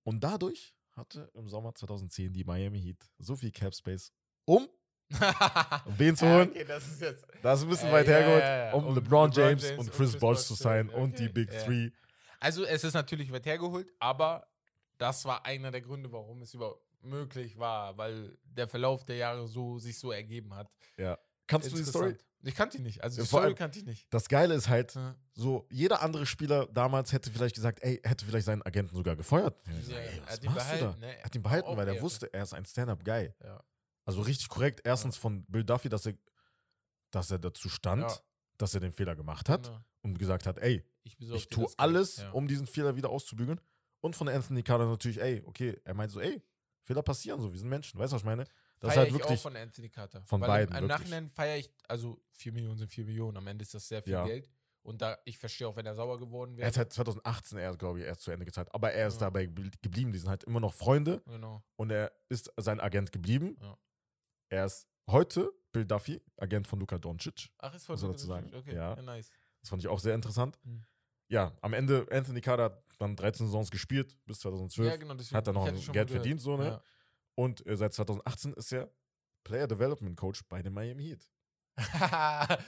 Und dadurch hatte im Sommer 2010 die Miami Heat so viel Cap Space, um wen zu holen. okay, das ist jetzt. Das ist ein bisschen Äh, weit ja, hergeholt, ja, ja. um, Um LeBron, LeBron James, James und Chris Chris Bosh zu sein holen. und die Okay, Big. Three. Also, es ist natürlich weit hergeholt, aber das war einer der Gründe, warum es überhaupt möglich war, weil der Verlauf der Jahre so sich so ergeben hat. Ja. Kannst du die Story? Ich kannte die nicht. Also, die Story kannte ich nicht. Das Geile ist halt, so jeder andere Spieler damals hätte vielleicht gesagt, ey, hätte vielleicht seinen Agenten sogar gefeuert. Ja, ey, er was hat ihn machst du da? behalten, ne? Hat ihn behalten, weil er wusste, er ist ein Stand-up-Guy. Ja. Also richtig korrekt. Erstens von Bill Duffy, dass er, dass er dazu stand, Ja. dass er den Fehler gemacht hat Genau. und gesagt hat, ey, Ich, ich tue alles, Ja. um diesen Fehler wieder auszubügeln. Und von Anthony Carter natürlich, ey, okay, er meint so, ey, Fehler passieren so, wir sind Menschen, weißt du, was ich meine? Das ist Feier halt ich auch wirklich, von Anthony Carter. von Weil beiden, Im, im wirklich. Nachhinein feiere ich, also 4 Millionen sind 4 Millionen. Am Ende ist das sehr viel Ja. Geld. Und da, ich verstehe auch, wenn er sauer geworden er wäre. hat halt 2018 erst, glaube ich, erst zu Ende gezahlt, aber er ist Ja. dabei gebl- geblieben, die sind halt immer noch Freunde genau. und er ist sein Agent geblieben. Ja. Er ist heute Bill Duffy, Agent von Luka Doncic. Ach, ist voll ist sagen. Okay, Ja. ja. nice. Das fand ich auch sehr interessant. Mhm. Ja, am Ende, Anthony Carter hat dann 13 Saisons gespielt, bis 2012. Ja, genau, deswegen, hat er noch Geld verdient, so, ne? Und äh, seit 2018 ist er Player Development Coach bei den Miami Heat.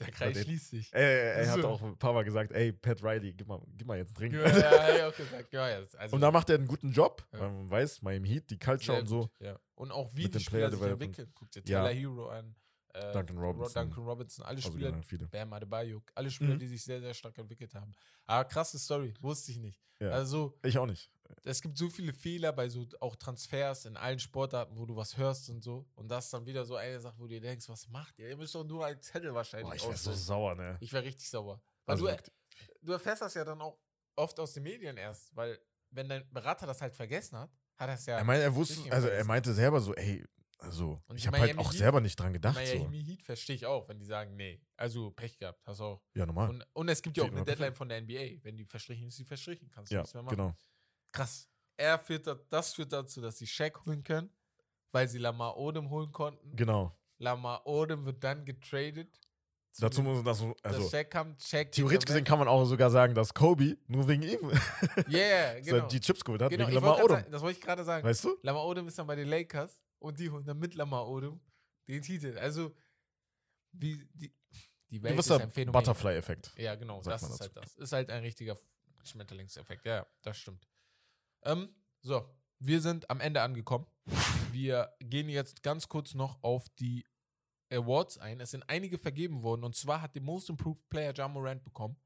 Der Kreis den- schließt sich. Er, er hat auch ein paar Mal gesagt, ey, Pat Riley, gib mal, gib mal jetzt einen Drink. Ja, ja, auch gesagt. Ja, also Und da macht er einen guten Job, Ja. weil man weiß, Miami Heat, die Culture sehr und so. Ja. Und auch wie die Spieler sich entwickeln. Guckt dir. Taylor Hero an. Äh, Duncan Ro- Robinson. Duncan Robinson. Alle Also Spieler, viele. Bam Adebayo. Alle Spieler, Mhm. die sich sehr, sehr stark entwickelt haben. Aber krasse Story. Wusste ich nicht. Ja. Also, Ich auch nicht. es gibt so viele Fehler bei so auch Transfers in allen Sportarten, wo du was hörst und so. Und das ist dann wieder so eine Sache, wo du dir denkst, was macht ihr? Ihr müsst doch nur einen Zettel wahrscheinlich Boah, ich wäre so sauer, ne? Ich wäre richtig sauer. Weil Also du, du erfährst das ja dann auch oft aus den Medien erst, weil wenn dein Berater das halt vergessen hat, hat er es ja. er, meinte, er wusste, also er meinte selber so, ey, also Und ich habe halt auch Heat- selber nicht dran gedacht. So. Miami Heat verstehe ich auch, wenn die sagen, nee, also Pech gehabt, hast auch. Ja, normal. Und, und es gibt ja auch eine Deadline von der NBA. Wenn die verstrichen ist, die verstrichen, kannst du Ja, nichts mehr machen. genau. Krass. Er führt da, das führt dazu, dass sie Shaq holen können, weil sie Lamar Odom holen konnten. Genau. Lamar Odom wird dann getradet. zu Dazu muss das so, dass also Shaq kam, Shaq theoretisch gesehen kann man auch sogar sagen, dass Kobe nur wegen ihm Yeah, genau. die Chips geholt hat, genau wegen Lamar Odom. sagen, das wollte ich gerade sagen. Weißt du? Lamar Odom ist dann bei den Lakers und die holen dann mit Lamar Odom den Titel. Also, wie die, die Welt ist ein Phänomen. Butterfly-Effekt. Ja, genau, das ist dazu. halt das. Ist halt ein richtiger Schmetterlingseffekt. Ja, ja, das stimmt. Ähm, so, wir sind am Ende angekommen. Wir gehen jetzt ganz kurz noch auf die Awards ein. Es sind einige vergeben worden und zwar hat der Most Improved Player Ja Morant bekommen.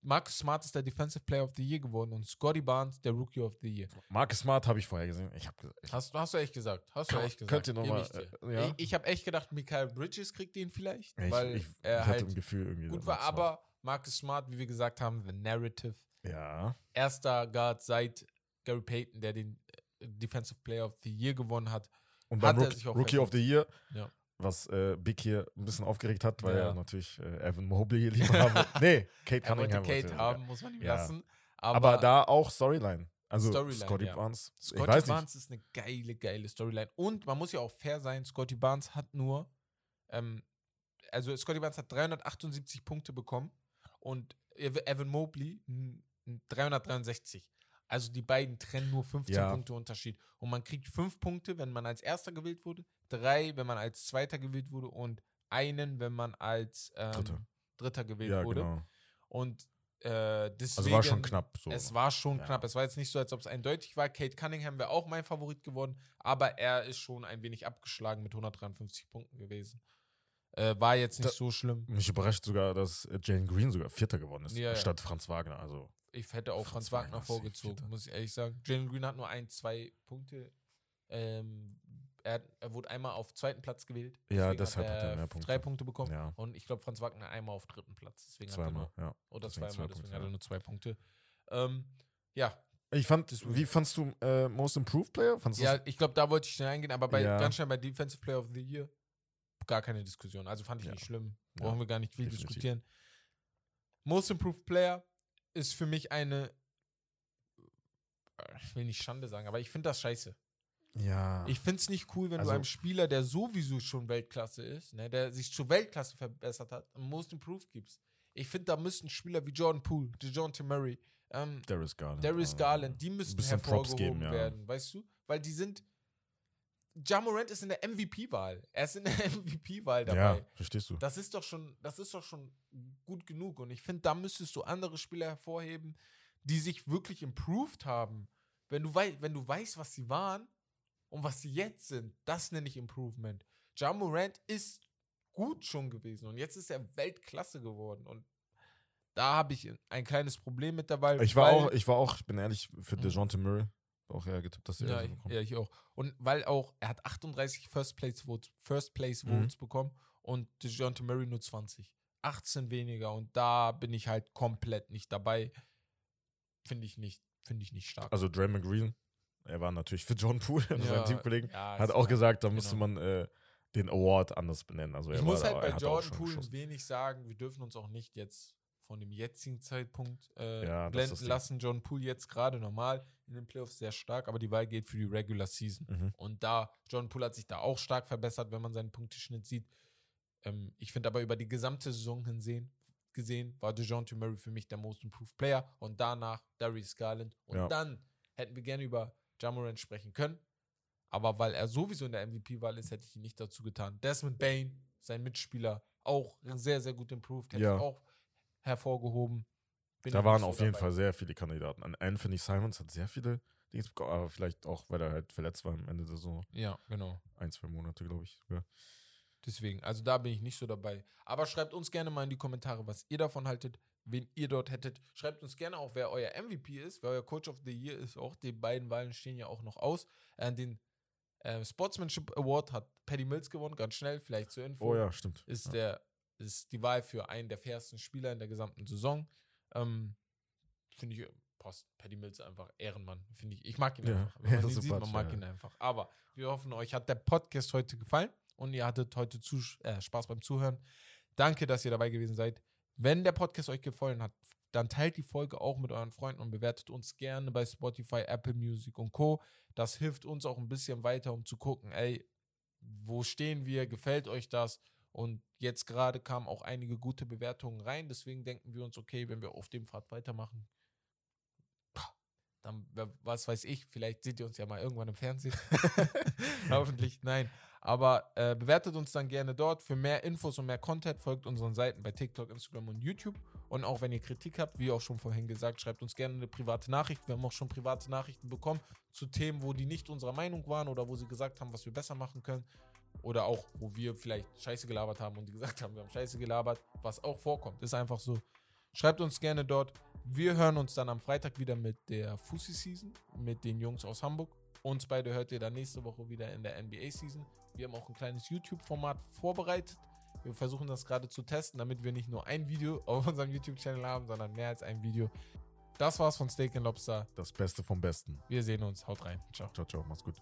Marcus Smart ist der Defensive Player of the Year geworden und Scotty Barnes der Rookie of the Year. Marcus Smart habe ich vorher gesehen. Ich habe Hast, hast du echt gesagt? Hast du echt gesagt? könnt ihr noch Gebe mal, ich dir. äh, ja. Ich, ich habe echt gedacht, Michael Bridges kriegt den vielleicht, ich, weil ich, er ich hatte halt ein Gefühl irgendwie. gut war. Aber Marcus Smart, wie wir gesagt haben, the narrative. Ja. Erster Guard seit Gary Payton, der den äh, Defensive Player of the Year gewonnen hat. Und beim er Rook, Rookie of the Year, Ja. Was äh, Big hier ein bisschen aufgeregt hat, weil Ja. er natürlich äh, Evan Mobley hier lieber haben. Nee, Kate Er Cunningham. Kate wollte haben, muss man ihm lassen. Aber, Aber, da auch Storyline. Also Storyline, Scotty. Barnes. Scotty. Barnes ist eine geile, geile Storyline. Und man muss ja auch fair sein, Scotty Barnes hat nur, ähm, also Scotty Barnes hat 378 Punkte bekommen und Ev- Evan Mobley n- n- 363. Also die beiden trennen nur 15 Ja. Punkte Unterschied. Und man kriegt fünf Punkte, wenn man als Erster gewählt wurde, drei, wenn man als Zweiter gewählt wurde und einen, wenn man als ähm, Dritter. Dritter gewählt Ja, wurde. genau. Und äh, deswegen, Also war schon knapp. So. es war schon Ja. knapp. Es war jetzt nicht so, als ob es eindeutig war. Kate Cunningham wäre auch mein Favorit geworden, aber er ist schon ein wenig abgeschlagen mit 153 Punkten gewesen. Äh, war jetzt nicht Da- so schlimm. Mich überrascht sogar, dass Jalen Green sogar Vierter geworden ist, ja. statt Franz Wagner. Also Ich hätte auch Franz Franz Wagner vorgezogen, muss ich ehrlich sagen. Jalen Green hat nur ein, zwei Punkte. Ähm, er, er wurde einmal auf zweiten Platz gewählt. Ja, deshalb hat er mehr Punkte. drei Punkte bekommen. ja, Und ich glaube, Franz Wagner einmal auf dritten Platz. Deswegen hat er zweimal. nur, Ja. oder deswegen zweimal, zwei deswegen Punkte, hat er nur zwei Punkte. Ähm, ja, Ich fand, Deswegen. wie fandst du äh, Most Improved Player? Fandst Ja, ich glaube, da wollte ich schnell eingehen, aber bei, Ja. ganz schnell bei Defensive Player of the Year gar keine Diskussion. Also fand ich Ja. nicht schlimm. Brauchen wir gar nicht viel definitiv. diskutieren. Most Improved Player ist für mich eine, ich will nicht Schande sagen, aber ich finde das scheiße. ja. Ich finde es nicht cool, wenn Also- du einem Spieler, der sowieso schon Weltklasse ist, ne, der sich zur Weltklasse verbessert hat, Most Improved gibst. Ich finde, da müssten Spieler wie Jordan Poole, DeJounte Murray, ähm, Darius Garland. Darius Garland, die müssen hervorgehoben geben, ja. werden, weißt du? Weil die sind. Jamorant ist in der MVP-Wahl. Er ist in der MVP-Wahl dabei. Ja, verstehst du. Das ist doch schon, das ist doch schon gut genug. Und ich finde, da müsstest du andere Spieler hervorheben, die sich wirklich improved haben. Wenn du, wei wenn du weißt, was sie waren und was sie jetzt sind, das nenne ich Improvement. Jamorant ist gut schon gewesen und jetzt ist er Weltklasse geworden. Und da habe ich ein kleines Problem mit dabei. Ich war auch, ich war auch, ich bin ehrlich, für Mhm. DeJounte Murray auch eher getippt, dass er Ja, ich, ja, ich auch. Und weil auch, er hat 38 First Place Votes, First Place Mhm. Votes bekommen und DeJounte Murray nur 20. 18 weniger und da bin ich halt komplett nicht dabei. Finde ich nicht, finde ich nicht stark. Also Draymond Green, er war natürlich für John Poole, Ja, seinen Teamkollegen, ja, hat auch klar. gesagt, da genau. man äh, den Award anders benennen. Also er Ich muss war halt bei Jordan Poole wenig sagen, wir dürfen uns auch nicht jetzt von dem jetzigen Zeitpunkt äh, Ja, blenden lassen. John Poole jetzt gerade normal in den Playoffs sehr stark, aber die Wahl geht für die Regular Season. Mhm. Und da, John Poole hat sich da auch stark verbessert, wenn man seinen Punkteschnitt sieht. Ähm, ich finde aber über die gesamte Saison hinsehen, gesehen, war DeJounte Murray für mich der Most Improved Player und danach Darius Garland. Und Ja. dann hätten wir gerne über Jamorant sprechen können. Aber weil er sowieso in der MVP-Wahl ist, hätte ich ihn nicht dazu getan. Desmond Bain, sein Mitspieler, auch sehr, sehr gut improved, hätte Ja. ich auch hervorgehoben. Bin Da waren auf jeden dabei. Fall sehr viele Kandidaten. An Anthony Simons hat sehr viele Dings bekommen, aber vielleicht auch, weil er halt verletzt war am Ende der Saison. Ja, genau. Ein, zwei Monate, glaube ich. Ja. Deswegen, also da bin ich nicht so dabei. Aber schreibt uns gerne mal in die Kommentare, was ihr davon haltet, wen ihr dort hättet. Schreibt uns gerne auch, wer euer MVP ist, wer euer Coach of the Year ist. Auch die beiden Wahlen stehen ja auch noch aus. Äh, den äh, Sportsmanship Award hat Paddy Mills gewonnen, ganz schnell, vielleicht zur Info. Oh ja, stimmt. Ist, ja. der, ist die Wahl für einen der fairsten Spieler in der gesamten Saison. Ähm, Finde ich, passt Paddy Mills einfach Ehrenmann. Finde ich. Ich mag ihn Ja, einfach. Wenn man ihn sieht, man mag ja. ihn einfach. Aber wir hoffen, euch hat der Podcast heute gefallen und ihr hattet heute zu, äh, Spaß beim Zuhören. Danke, dass ihr dabei gewesen seid. Wenn der Podcast euch gefallen hat, dann teilt die Folge auch mit euren Freunden und bewertet uns gerne bei Spotify, Apple Music und Co. Das hilft uns auch ein bisschen weiter, um zu gucken, ey, wo stehen wir, gefällt euch das? Und jetzt gerade kamen auch einige gute Bewertungen rein, deswegen denken wir uns, okay, wenn wir auf dem Pfad weitermachen, dann, was weiß ich, vielleicht seht ihr uns ja mal irgendwann im Fernsehen. Hoffentlich, nein. Aber äh, bewertet uns dann gerne dort. Für mehr Infos und mehr Content folgt unseren Seiten bei TikTok, Instagram und YouTube. Und auch wenn ihr Kritik habt, wie auch schon vorhin gesagt, schreibt uns gerne eine private Nachricht. Wir haben auch schon private Nachrichten bekommen zu Themen, wo die nicht unserer Meinung waren oder wo sie gesagt haben, was wir besser machen können. Oder auch, wo wir vielleicht Scheiße gelabert haben und die gesagt haben, wir haben Scheiße gelabert, was auch vorkommt. Ist einfach so. Schreibt uns gerne dort. Wir hören uns dann am Freitag wieder mit der Fussi Season, mit den Jungs aus Hamburg. Uns beide hört ihr dann nächste Woche wieder in der NBA Season. Wir haben auch ein kleines YouTube-Format vorbereitet. Wir versuchen das gerade zu testen, damit wir nicht nur ein Video auf unserem YouTube-Channel haben, sondern mehr als ein Video. Das war's von Steak Lobster. Das Beste vom Besten. Wir sehen uns. Haut rein. Ciao. Ciao, ciao. Mach's gut.